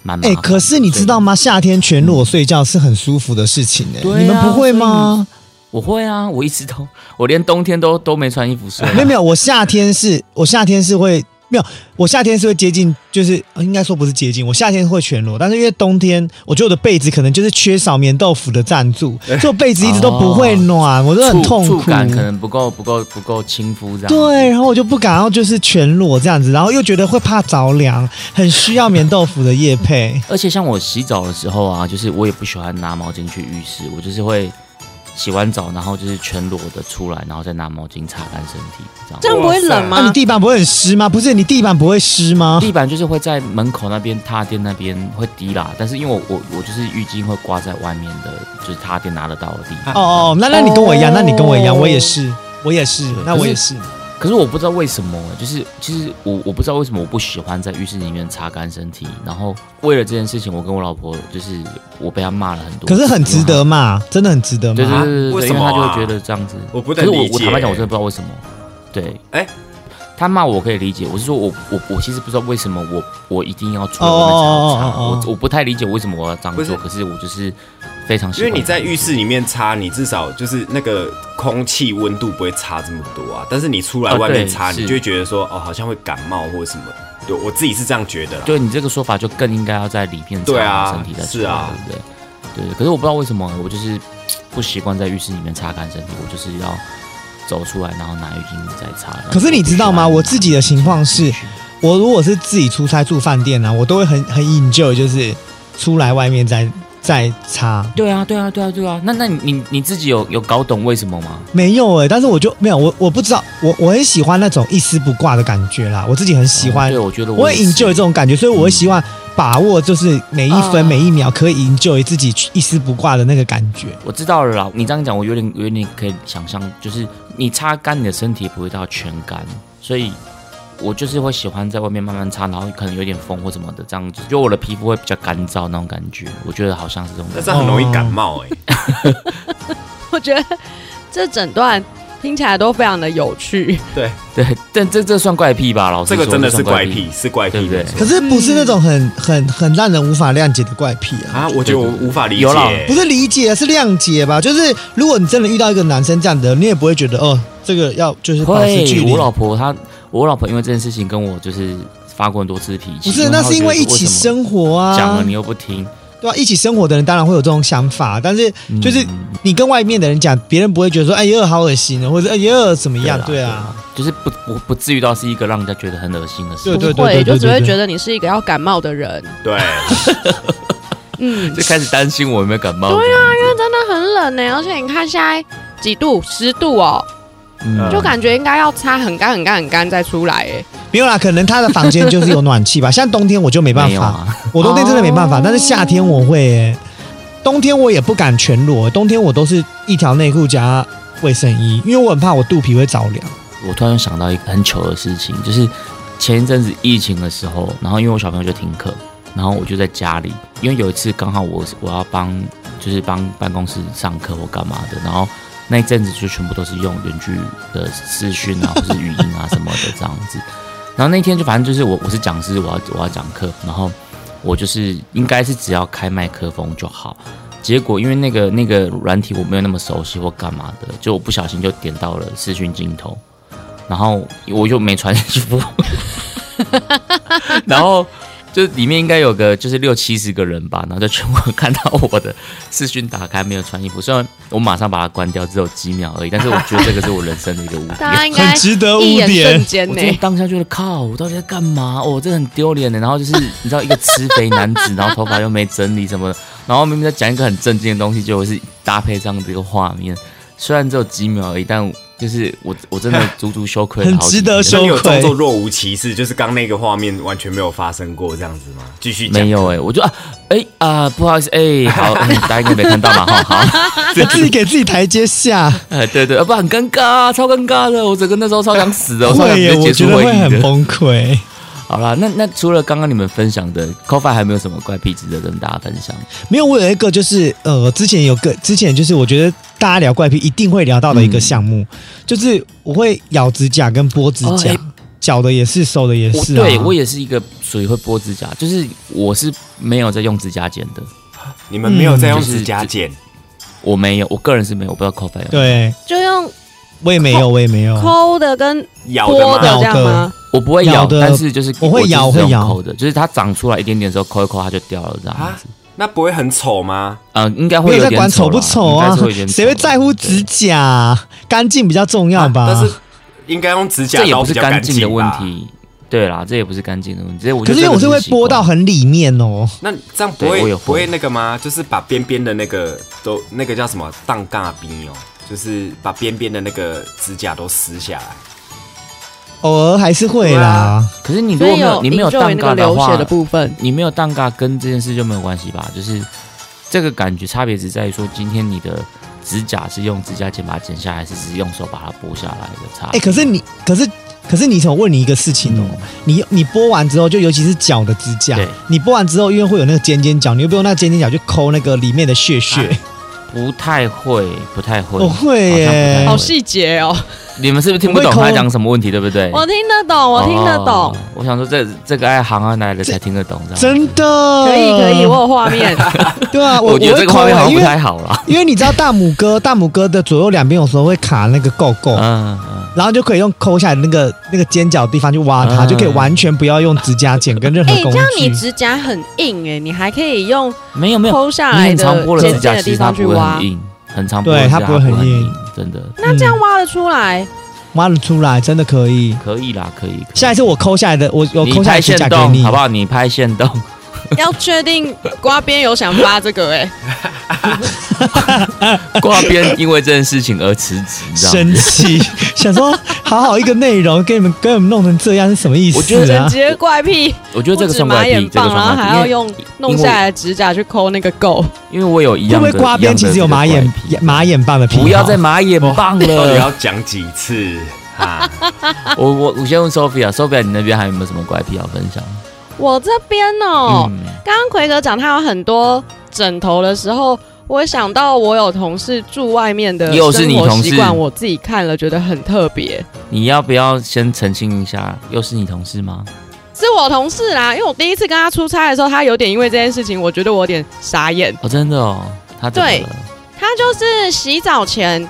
Speaker 2: 蛮
Speaker 3: 哎、
Speaker 2: 烦。
Speaker 3: 可是你知道吗？夏天全裸睡觉是很舒服的事情哎、你们不会吗？
Speaker 2: 我会啊，我一直都，我连冬天都都没穿衣服睡啊、
Speaker 3: 没有没有，我夏天是，我夏天是会我夏天是会接近，就是呃应该说不是接近，我夏天会全裸，但是因为冬天，我觉得我的被子可能就是缺少棉豆腐的赞助，所以我被子一直都不会暖，我就很痛苦。
Speaker 2: 触感可能不够不够不够亲肤这样。
Speaker 3: 对，然后我就不敢要就是全裸这样子，然后又觉得会怕着凉，很需要棉豆腐的叶配。
Speaker 2: 而且像我洗澡的时候啊，就是我也不喜欢拿毛巾去浴室，我就是会洗完澡，然后就是全裸的出来，然后再拿毛巾擦干身体，这样。
Speaker 4: 这样不会冷吗
Speaker 3: 那、你？地板不会很湿吗？不是，你地板不会湿吗？
Speaker 2: 地板就是会在门口那边踏垫那边会滴啦，但是因为我我我就是浴巾会挂在外面的，就是踏垫拿得到的地方。
Speaker 3: 哦哦，那那你跟我一样，
Speaker 4: 哦
Speaker 3: 那你跟我一样，我也是，我也是，那我也是。
Speaker 2: 可是我不知道为什么，就是其实我我不知道为什么我不喜欢在浴室里面擦干身体，然后为了这件事情，我跟我老婆就是我被她骂了很多，
Speaker 3: 可是很值得。骂，真的很值得
Speaker 2: 对对
Speaker 3: 骂。
Speaker 2: 对对对，
Speaker 5: 为什么啊
Speaker 2: 因为她就会觉得这样子，
Speaker 5: 我不
Speaker 2: 可是我
Speaker 5: 能理解。
Speaker 2: 我坦白讲，我真的不知道为什么。对，
Speaker 5: 哎
Speaker 2: 他骂我可以理解，我是说我我我其实不知道为什么我我一定要出
Speaker 3: 哦
Speaker 2: 我我不太理解为什么我要这样做，可是我就是非常喜欢，
Speaker 5: 因为你在浴室里面擦，你至少就是那个空气温度不会差这么多啊。但是你出来
Speaker 2: 哦
Speaker 5: 外面擦，
Speaker 2: 对
Speaker 5: 你就会觉得说，哦，好像会感冒或者什么。对我自己是这样觉得啦。
Speaker 2: 对你这个说法就更应该要在里面擦
Speaker 5: 对啊
Speaker 2: 身体再出
Speaker 5: 是啊，
Speaker 2: 对不对？对，可是我不知道为什么，我就是不习惯在浴室里面擦干身体，我就是要走出来，然后拿浴巾再擦。
Speaker 3: 可是你知道吗？我自己的情况是，我如果是自己出差住饭店呢、啊，我都会很很 enjoy，就是出来外面再再擦。
Speaker 2: 对啊，对啊，对啊，对啊。那那你你你自己有有搞懂为什么吗？
Speaker 3: 没有哎、但是我就没有我我不知道，我我很喜欢那种一丝不挂的感觉啦，我自己很喜欢，
Speaker 2: 哦对，我觉得
Speaker 3: 我会
Speaker 2: 也是
Speaker 3: enjoy 这种感觉，所以我会希望把握就是每一分、
Speaker 2: 啊
Speaker 3: 每一秒可以 enjoy 自己一丝不挂的那个感觉。
Speaker 2: 我知道了啦，你这样讲，我有点有点可以想象，就是你擦干你的身体不会到全干，所以我就是会喜欢在外面慢慢擦，然后可能有点风或什么的，这样子，就我的皮肤会比较干燥那种感觉，我觉得好像是这种感觉。
Speaker 5: 但是很容易感冒哎、
Speaker 4: 我觉得这整段听起来都非常的有趣。
Speaker 5: 对，
Speaker 2: 对，但这这算怪癖吧？老师
Speaker 5: 这个真的是怪
Speaker 2: 癖。
Speaker 5: 是怪癖，
Speaker 2: 对不对
Speaker 5: 没错
Speaker 3: 可是不是那种很很很让人无法谅解的怪癖啊。
Speaker 5: 啊，我觉得我无法理解、
Speaker 2: 有啦
Speaker 3: 不是理解，是谅解吧？就是如果你真的遇到一个男生这样的，你也不会觉得哦，这个要就是保持距，离。
Speaker 2: 我老婆她，我老婆因为这件事情跟我就是发过很多次脾气。
Speaker 3: 不是，那是因为一起
Speaker 2: 生
Speaker 3: 生活啊。
Speaker 2: 讲了你又不听，
Speaker 3: 对啊、一起生活的人当然会有这种想法，但是就是
Speaker 2: 嗯
Speaker 3: 你跟外面的人讲，别人不会觉得说，哎呀，好恶心啊，或者哎呀怎么样？
Speaker 2: 啦
Speaker 3: 对啊，，
Speaker 2: 就是不不不至于到是一个让人家觉得很恶心的事
Speaker 3: 对。
Speaker 4: 不会，
Speaker 3: 对对对
Speaker 4: 就只会觉得你是一个要感冒的人。
Speaker 5: 对，
Speaker 4: 嗯，
Speaker 2: 就开始担心我有没有感冒。
Speaker 4: 对啊，因为真的很冷呢，而且你看现在几度，十度哦，
Speaker 2: 嗯
Speaker 4: 就感觉应该要擦很干、很干、很干再出来。哎，
Speaker 3: 没有啦，可能他的房间就是有暖气吧。像冬天我就没办法，
Speaker 2: 没有啊，
Speaker 3: 我冬天真的没办法，
Speaker 4: 哦
Speaker 3: 但是夏天我会、欸，冬天我也不敢全裸、冬天我都是一条内裤加卫生衣，因为我很怕我肚皮会着凉。
Speaker 2: 我突然想到一个很糗的事情，就是前一阵子疫情的时候，然后因为我小朋友就停课，然后我就在家里，因为有一次刚好我我要帮就是帮办公室上课或干嘛的，然后那一阵子就全部都是用远距的视讯啊，或是语音啊什么的这样子。然后那天就反正就是我我是讲师，我要我要讲课，然后我就是应该是只要开麦克风就好。结果因为那个那个软体我没有那么熟悉或干嘛的，就我不小心就点到了视讯镜头，然后我就没穿衣服，然后就里面应该有个就是六七十个人吧，然后就全部看到我的视讯打开没有穿衣服，虽然我马上把它关掉，只有几秒而已，但是我觉得这个是我人生的一个污点。
Speaker 4: 大家应该
Speaker 3: 很值得污点
Speaker 2: 我真的。当下觉得靠，我到底在干嘛？哦，这很丢脸的。然后就是你知道一个吃肥男子，然后头发又没整理什么的，然后明明在讲一个很正经的东西，结果是搭配这样的一个画面。虽然只有几秒而已，但就是我我真的足足羞愧了 好几
Speaker 3: 很值得羞
Speaker 5: 那你有
Speaker 3: 愧
Speaker 5: 装作若无其事，就是刚那个画面完全没有发生过这样子吗？继续讲
Speaker 2: 没有哎、我就啊哎啊、不好意思哎、好、嗯大家应该没看到嘛哈好，
Speaker 3: 我 自己给自己台阶下，
Speaker 2: 哎对对，啊不然很尴尬、啊，超尴尬的，我整个那时候超想死的，我超想
Speaker 3: 会耶，我
Speaker 2: 直接结束
Speaker 3: 觉得会
Speaker 2: 会议的。
Speaker 3: 很崩溃。
Speaker 2: 好啦，那那除了刚刚你们分享的 c o f i 还没有什么怪癖值得跟大家分享？
Speaker 3: 没有，我有一个就是呃，之前有个之前就是我觉得大家聊怪癖一定会聊到的一个项目，就是我会咬指甲跟剥指甲脚、的也是，手的也是、啊。
Speaker 2: 对我也是一个属于会剥指甲，就是我是没有在用指甲剪的，
Speaker 5: 你们没有在用
Speaker 2: 嗯就是
Speaker 5: 指甲剪，
Speaker 2: 我没有，我个人是没有，我不知道 c o f i 有没有。
Speaker 3: 对，
Speaker 4: 就用
Speaker 3: 我也没有，我也没有。
Speaker 4: 抠的跟
Speaker 5: 咬的
Speaker 4: 这样吗？
Speaker 2: 我不会咬，但是就是
Speaker 3: 我会咬会咬
Speaker 2: 抠的，就是它长出来一点点的时候抠一抠它就掉了这样
Speaker 5: 啊
Speaker 2: 子。，
Speaker 5: 那不会很丑吗？
Speaker 2: 呃，应该
Speaker 3: 没有在
Speaker 2: 会有点
Speaker 3: 管丑不丑啊谁会在乎指甲？干净比较重要吧？
Speaker 5: 啊但是应该用指甲
Speaker 2: 这也不是
Speaker 5: 干
Speaker 2: 干净的问。题。对啦，这也不是干净的问题，这我
Speaker 3: 可是因为我是会
Speaker 2: 习惯
Speaker 3: 拨到很里面哦。
Speaker 5: 那这样不
Speaker 2: 会
Speaker 5: 会不会那个吗？就是把边边的那个都那个叫什么荡嘎冰哦，就是把边边的那个指甲都撕下来。
Speaker 3: 偶尔还是会啦。
Speaker 2: 可是你如果没有你没有蛋糕的话
Speaker 4: 流血的，部分。
Speaker 2: 你没有蛋糕跟这件事就没有关系吧？就是这个感觉差别只在于说，今天你的指甲是用指甲剪把它剪下来，还是只是用手把它剥下来的差
Speaker 3: 哎、
Speaker 2: 别。
Speaker 3: 可是你，可是，可是你，我问你一个事情哦，
Speaker 2: 嗯
Speaker 3: 你你剥完之后，就尤其是脚的指甲，你剥完之后，因为会有那个尖尖角，你又不用那个尖尖角去抠那个里面的血血。
Speaker 2: 不太会，不太会，不会。
Speaker 3: 耶。
Speaker 4: 好细节哦，
Speaker 2: 你们是不是听不懂他讲什么问题，对不对？
Speaker 4: 我听得懂，我听得懂。
Speaker 2: 哦，我想说这这个爱行啊来的才听得懂，
Speaker 3: 真的。
Speaker 4: 可以可以，我有画面。
Speaker 3: 对啊，我
Speaker 2: 我觉得这个画面好像不太好了。
Speaker 3: 因为你知道大拇哥，大拇哥的左右两边有时候会卡那个够够，
Speaker 2: 嗯嗯，
Speaker 3: 然后就可以用抠下来的那个那个尖角地方去挖它，
Speaker 2: 嗯
Speaker 3: 就可以完全不要用指甲剪跟任何
Speaker 4: 哎，
Speaker 3: 工
Speaker 4: 这样你。指甲很硬哎，你还可以用
Speaker 2: 没有没有，
Speaker 4: 抠下
Speaker 2: 你
Speaker 4: 来的
Speaker 2: 很常剥了
Speaker 4: 尖
Speaker 2: 指甲，
Speaker 4: 尖的地
Speaker 2: 其实它不会
Speaker 4: 方去挖
Speaker 2: 很，硬，很常剥
Speaker 3: 对
Speaker 2: 的指甲
Speaker 3: 它不会很
Speaker 2: 很
Speaker 3: 硬，
Speaker 2: 真的
Speaker 4: 那这样挖得出来？
Speaker 3: 挖得出来，真的可以。
Speaker 2: 可以啦，可以。可以
Speaker 3: 下一次我抠下来的，我我
Speaker 2: 你
Speaker 3: 抠下来
Speaker 2: 拍
Speaker 3: 指甲给你，
Speaker 2: 动好不好？你拍线动，
Speaker 4: 要确定刮边有想发这个哎，
Speaker 2: 挂边因为这件事情而辞职，你知道吗？
Speaker 3: 生气，想说好好一个内容，给你们给你们弄成这样是什么意思、啊？
Speaker 2: 我觉得
Speaker 4: 直接怪癖，
Speaker 2: 我觉得这个
Speaker 4: 不止
Speaker 2: 算怪癖，
Speaker 4: 马眼
Speaker 2: 这个
Speaker 4: 棒，然后还要用弄下来的指甲去抠那个垢。
Speaker 2: 因为我有一样的
Speaker 3: 会不会刮边其实有马眼马眼棒的癖好？
Speaker 2: 不要再马眼棒
Speaker 5: 到底
Speaker 2: 了。
Speaker 5: 要讲几次啊？
Speaker 2: 我我我先问 Sophia，Sophia 你那边还有没有什么怪癖要分享？
Speaker 4: 我这边哦，
Speaker 2: 嗯，
Speaker 4: 刚刚奎哥讲他有很多枕头的时候，我想到我有同事住外面的
Speaker 2: 又是你
Speaker 4: 生活
Speaker 2: 同事
Speaker 4: 习惯，我自己看了觉得很特别。
Speaker 2: 你要不要先澄清一下？又是你同事吗？
Speaker 4: 是我同事啦，因为我第一次跟他出差的时候，他有点因为这件事情，我觉得我有点傻眼。
Speaker 2: 哦，真的哦，他
Speaker 4: 对
Speaker 2: 了
Speaker 4: 他就是洗澡前，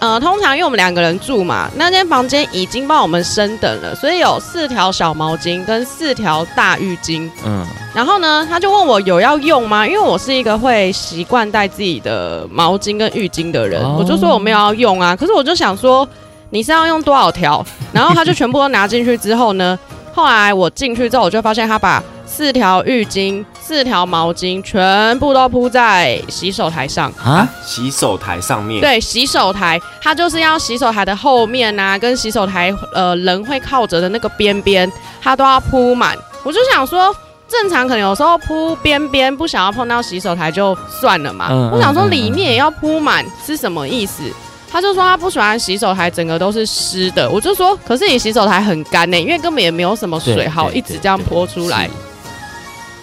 Speaker 4: 呃，通常因为我们两个人住嘛，那间房间已经帮我们升等了，所以有四条小毛巾跟四条大浴巾。
Speaker 2: 嗯，
Speaker 4: 然后呢，他就问我有要用吗？因为我是一个会习惯带自己的毛巾跟浴巾的人，
Speaker 2: 哦
Speaker 4: 我就说我没有要用啊。可是我就想说，你是要用多少条？然后他就全部都拿进去之后呢，后来我进去之后，我就发现他把四条浴巾、四条毛巾全部都铺在洗手台上。
Speaker 2: 啊，
Speaker 5: 洗手台上面，
Speaker 4: 对，洗手台，它就是要洗手台的后面啊，跟洗手台呃人会靠着的那个边边，它都要铺满。我就想说，正常可能有时候铺边边，不想要碰到洗手台就算了嘛。
Speaker 2: 嗯
Speaker 4: 我想说里面也要铺满是什么意思？他就说他不喜欢洗手台整个都是湿的。我就说，可是你洗手台很干呢、因为根本也没有什么水好一直这样
Speaker 2: 对
Speaker 4: 泼出来。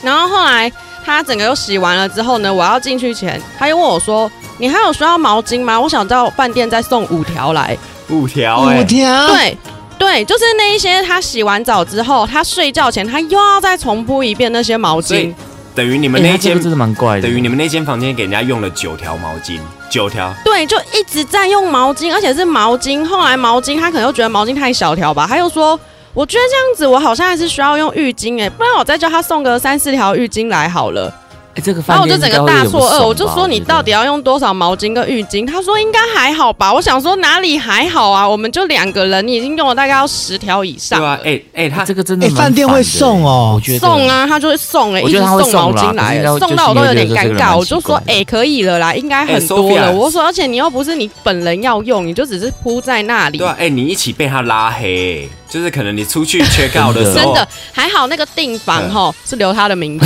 Speaker 4: 然后后来他整个又洗完了之后呢，我要进去前，他又问我说：“你还有需要毛巾吗？我想到饭店再送五条来。
Speaker 5: 五条哎、
Speaker 3: 五条，
Speaker 4: 对。对，就是那一些，他洗完澡之后，他睡觉前他又要再重铺一遍那些毛巾。
Speaker 5: 等于你们
Speaker 2: 哎
Speaker 5: 那一间
Speaker 2: 真的蛮怪的，
Speaker 5: 等于你们那间房间给人家用了九条毛巾，九条，
Speaker 4: 对，就一直在用毛巾，而且是毛巾。后来毛巾他可能又觉得毛巾太小条吧，他又说：“我觉得这样子我好像还是需要用浴巾哎，不然我再叫他送个三四条浴巾来好了。”
Speaker 2: 哎，这个
Speaker 4: 然
Speaker 2: 饭店
Speaker 4: 后我就整个大错愕，
Speaker 2: 不爽吧
Speaker 4: 我就说你到底要用多少毛巾跟浴巾？他说应该还好吧。我想说哪里还好啊？我们就两个人，你已经用了大概要十条以上。
Speaker 5: 对啊，哎、哎、他
Speaker 2: 这个真的
Speaker 3: 饭店会送哦
Speaker 2: 我觉得
Speaker 4: 送啊，他就会送哎、一直送毛巾来送到我都有点尴尬。我
Speaker 2: 就
Speaker 4: 说哎、可以了啦，应该很
Speaker 5: 哎
Speaker 4: 多了。
Speaker 5: Sophia
Speaker 4: 我说而且你又不是你本人要用，你就只是铺在那里。
Speaker 5: 对啊，哎、你一起被他拉黑、就是可能你出去 check out 的时候，
Speaker 4: 真的还好，那个订房吼是留他的名字。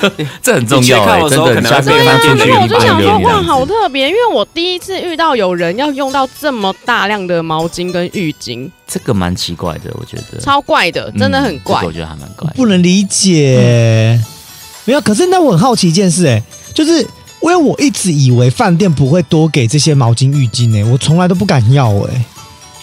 Speaker 2: 这很重要
Speaker 5: 你 check
Speaker 2: 哎
Speaker 5: ，out 的时
Speaker 2: 真的，
Speaker 5: 候可能会
Speaker 2: 你下次跟
Speaker 5: 被他进去
Speaker 2: 他进去，
Speaker 4: 所以我就想说，哇，好特别，因为我第一次遇到有人要用到这么大量的毛巾跟浴巾，
Speaker 2: 这个蛮奇怪的，我觉得
Speaker 4: 超怪的，真的很怪。
Speaker 2: 我觉得还蛮怪。
Speaker 3: 不能理解。没有，可是那我很好奇一件事、哎，就是因为我一直以为饭店不会多给这些毛巾、浴巾、哎，我从来都不敢要、哎，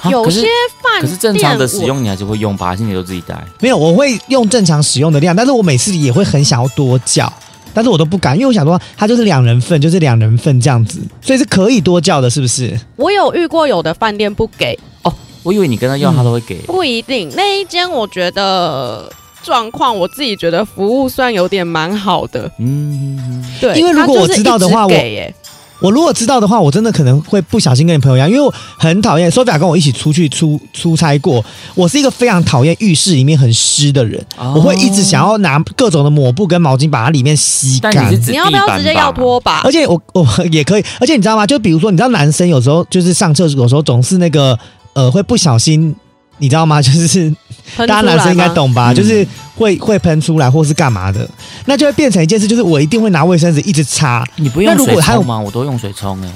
Speaker 4: 有些
Speaker 2: 啊可是
Speaker 4: 饭
Speaker 2: 可是正常的使用你还是会用吧，还是你都自己带？
Speaker 3: 没有，我会用正常使用的量，但是我每次也会很想要多叫，但是我都不敢，因为我想说它就是两人份，就是两人份这样子，所以是可以多叫的，是不是？
Speaker 4: 我有遇过有的饭店不给，
Speaker 2: 哦，我以为你跟他要，他都会给。
Speaker 4: 不一定，那一间我觉得状况，我自己觉得服务算有点蛮好的。
Speaker 2: 嗯，嗯
Speaker 4: 对，
Speaker 3: 因为如果我知道的话
Speaker 4: 一直给耶
Speaker 3: 我如果知道的话，我真的可能会不小心跟你朋友一样，因为我很讨厌。Sophia 跟我一起出去出出差过，我是一个非常讨厌浴室里面很湿的人，
Speaker 2: 哦
Speaker 3: 我会一直想要拿各种的抹布跟毛巾把它里面吸干
Speaker 2: 你
Speaker 4: 要不要直接要拖把
Speaker 3: 而？且我我也可以，而且你知道吗？就比如说，你知道男生有时候就是上厕所，有时候总是那个呃会不小心，你知道吗？就是
Speaker 4: 喷
Speaker 3: 大家男生应该。懂吧？
Speaker 2: 嗯
Speaker 3: 就是会会喷出来或是干嘛的，那就会变成一件事，就是我一定会拿卫生纸一直擦。
Speaker 2: 你不用水
Speaker 3: 那如果还有
Speaker 2: 冲吗？我都用水冲哎。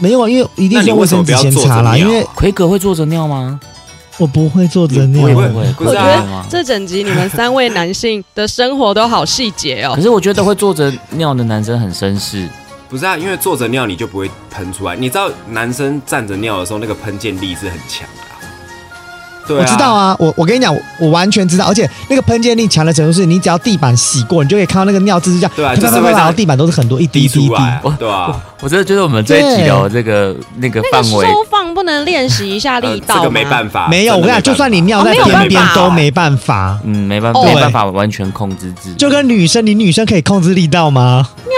Speaker 3: 没有啊，因为一定是用卫生纸先擦啦，因为
Speaker 2: 奎哥会坐着尿吗？
Speaker 3: 我不会坐着尿
Speaker 5: 你不会
Speaker 2: 我也不会，
Speaker 5: 不是啊
Speaker 2: 奎格会吗？
Speaker 4: 这整集你们三位男性的生活都好细节哦
Speaker 2: 可。是我觉得会坐着尿的男生很绅士。
Speaker 5: 不是啊，因为坐着尿你就不会喷出来。你知道男生站着尿的时候，那个喷溅力是很强的啊、对
Speaker 3: 我知道啊，我我跟你讲，我我完全知道，而且那个喷溅力强的程度是，你只要地板洗过，你就可以看到那个尿渍是这样，
Speaker 5: 对啊就是会这样
Speaker 3: 然后地板都是很多一滴
Speaker 5: 滴
Speaker 3: 一滴
Speaker 5: 对啊，
Speaker 2: 我真的觉得我们这一集
Speaker 3: 对
Speaker 2: 聊的这个那个
Speaker 4: 那
Speaker 2: 范围，
Speaker 4: 个收放不能练习一下力道吗？
Speaker 5: 呃这个没办法，
Speaker 3: 没有，我跟你讲，就算你尿在
Speaker 4: 哦没有
Speaker 3: 边边都没办法。
Speaker 2: 嗯，没办法，
Speaker 4: 哦
Speaker 2: 没办法完全控制自己。
Speaker 3: 就跟女生，你女生可以控制力道吗？
Speaker 4: 尿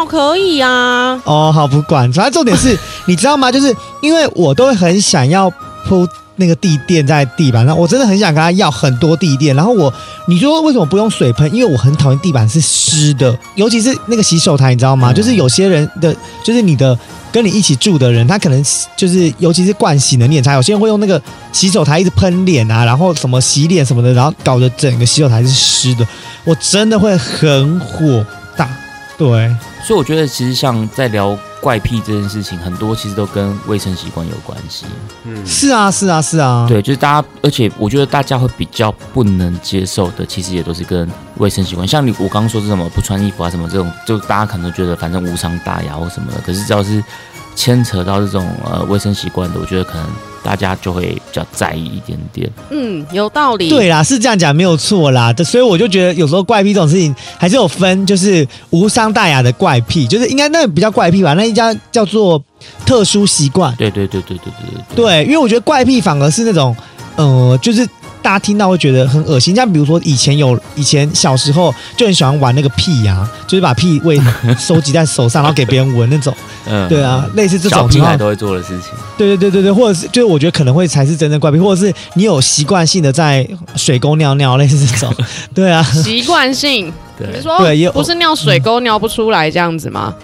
Speaker 4: 尿可以啊。
Speaker 3: 哦，好，不管，反正重点是，你知道吗？就是因为我都会很想要铺那个地垫在地板上，我真的很想跟他要很多地垫。然后我，你说为什么不用水喷？因为我很讨厌地板是湿的，尤其是那个洗手台，你知道吗？
Speaker 2: 嗯
Speaker 3: 就是有些人的，就是你的跟你一起住的人，他可能就是尤其是惯洗的，你也知道，有些人会用那个洗手台一直喷脸啊，然后什么洗脸什么的，然后搞得整个洗手台是湿的，我真的会很火大。对，
Speaker 2: 所以我觉得，其实像在聊怪癖这件事情，很多其实都跟卫生习惯有关系。
Speaker 5: 嗯，
Speaker 3: 是啊，是啊，是啊。
Speaker 2: 对，就是大家，而且我觉得大家会比较不能接受的，其实也都是跟卫生习惯。像你我刚刚说是什么不穿衣服啊什么这种，就大家可能觉得反正无伤大雅或什么的。可是只要是牵扯到这种呃卫生习惯的，我觉得可能大家就会比较在意一点点。
Speaker 4: 嗯，有道理。
Speaker 3: 对啦，是这样讲没有错啦。所以我就觉得有时候怪癖这种事情还是有分，就是无伤大雅的怪癖，就是应该那比较怪癖吧，那一家叫做特殊习惯。
Speaker 2: 对对对对对对对。
Speaker 3: 对，因为我觉得怪癖反而是那种呃，就是。大家听到会觉得很恶心。像比如说以前有以前小时候就很喜欢玩那个屁呀、就是把屁味收集在手上，然后给别人闻那种。
Speaker 2: 嗯
Speaker 3: 对啊，类似这
Speaker 2: 小
Speaker 3: 种小
Speaker 2: 屁孩都会做的事情。
Speaker 3: 对对对对对，或者是就是我觉得可能会才是真正怪癖，或者是你有习惯性的在水沟尿尿，类似这种。对啊，
Speaker 4: 习惯性，你
Speaker 2: 对
Speaker 4: 是，说
Speaker 3: 对也
Speaker 4: 不是尿水沟尿不出来这样子吗？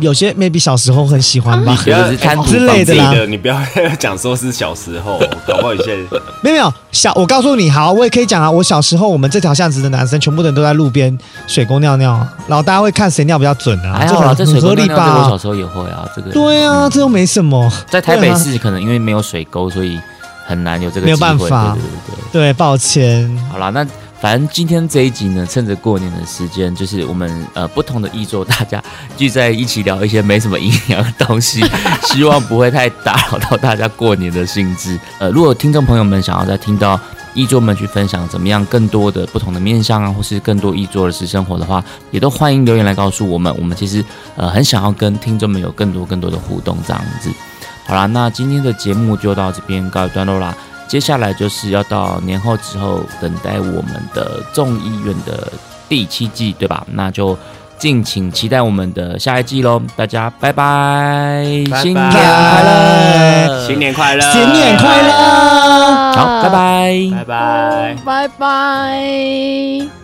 Speaker 3: 有些 maybe 小时候很喜欢吧。
Speaker 5: 不要
Speaker 3: 之类的啦
Speaker 5: 你不要讲说是小时候，搞不好有些
Speaker 3: 没有没有小，我告诉你，好，我也可以讲啊。我小时候，我们这条巷子的男生，全部的人都在路边水沟尿尿，然后大家会看谁尿比较准啊，
Speaker 2: 还好啦，
Speaker 3: 这合理
Speaker 2: 沟尿尿这我小
Speaker 3: 吧？
Speaker 2: 时候也会啊，这个
Speaker 3: 对啊，这又没什么。
Speaker 2: 在台北市可能因为没有水沟，所以很难有这个
Speaker 3: 没有
Speaker 2: 机会
Speaker 3: 办法
Speaker 2: 对对对对。
Speaker 3: 对，抱歉。
Speaker 2: 好啦，那反正今天这一集呢，趁着过年的时间，就是我们呃不同的衣桌，大家聚在一起聊一些没什么营养的东西，希望不会太打扰到大家过年的兴致。呃，如果听众朋友们想要再听到衣桌们去分享怎么样更多的不同的面向啊，或是更多衣桌的私生活的话，也都欢迎留言来告诉我们。我们其实呃很想要跟听众们有更多更多的互动，这样子。好啦，那今天的节目就到这边告一段落啦。接下来就是要到年后之后，等待我们的众议院的第七季，对吧？那就敬请期待我们的下一季喽！大家拜拜，
Speaker 5: 拜
Speaker 2: 新年快乐，
Speaker 5: 新年快乐，
Speaker 3: 新年快乐！
Speaker 2: 好，拜拜，
Speaker 5: 拜拜。
Speaker 4: 拜拜。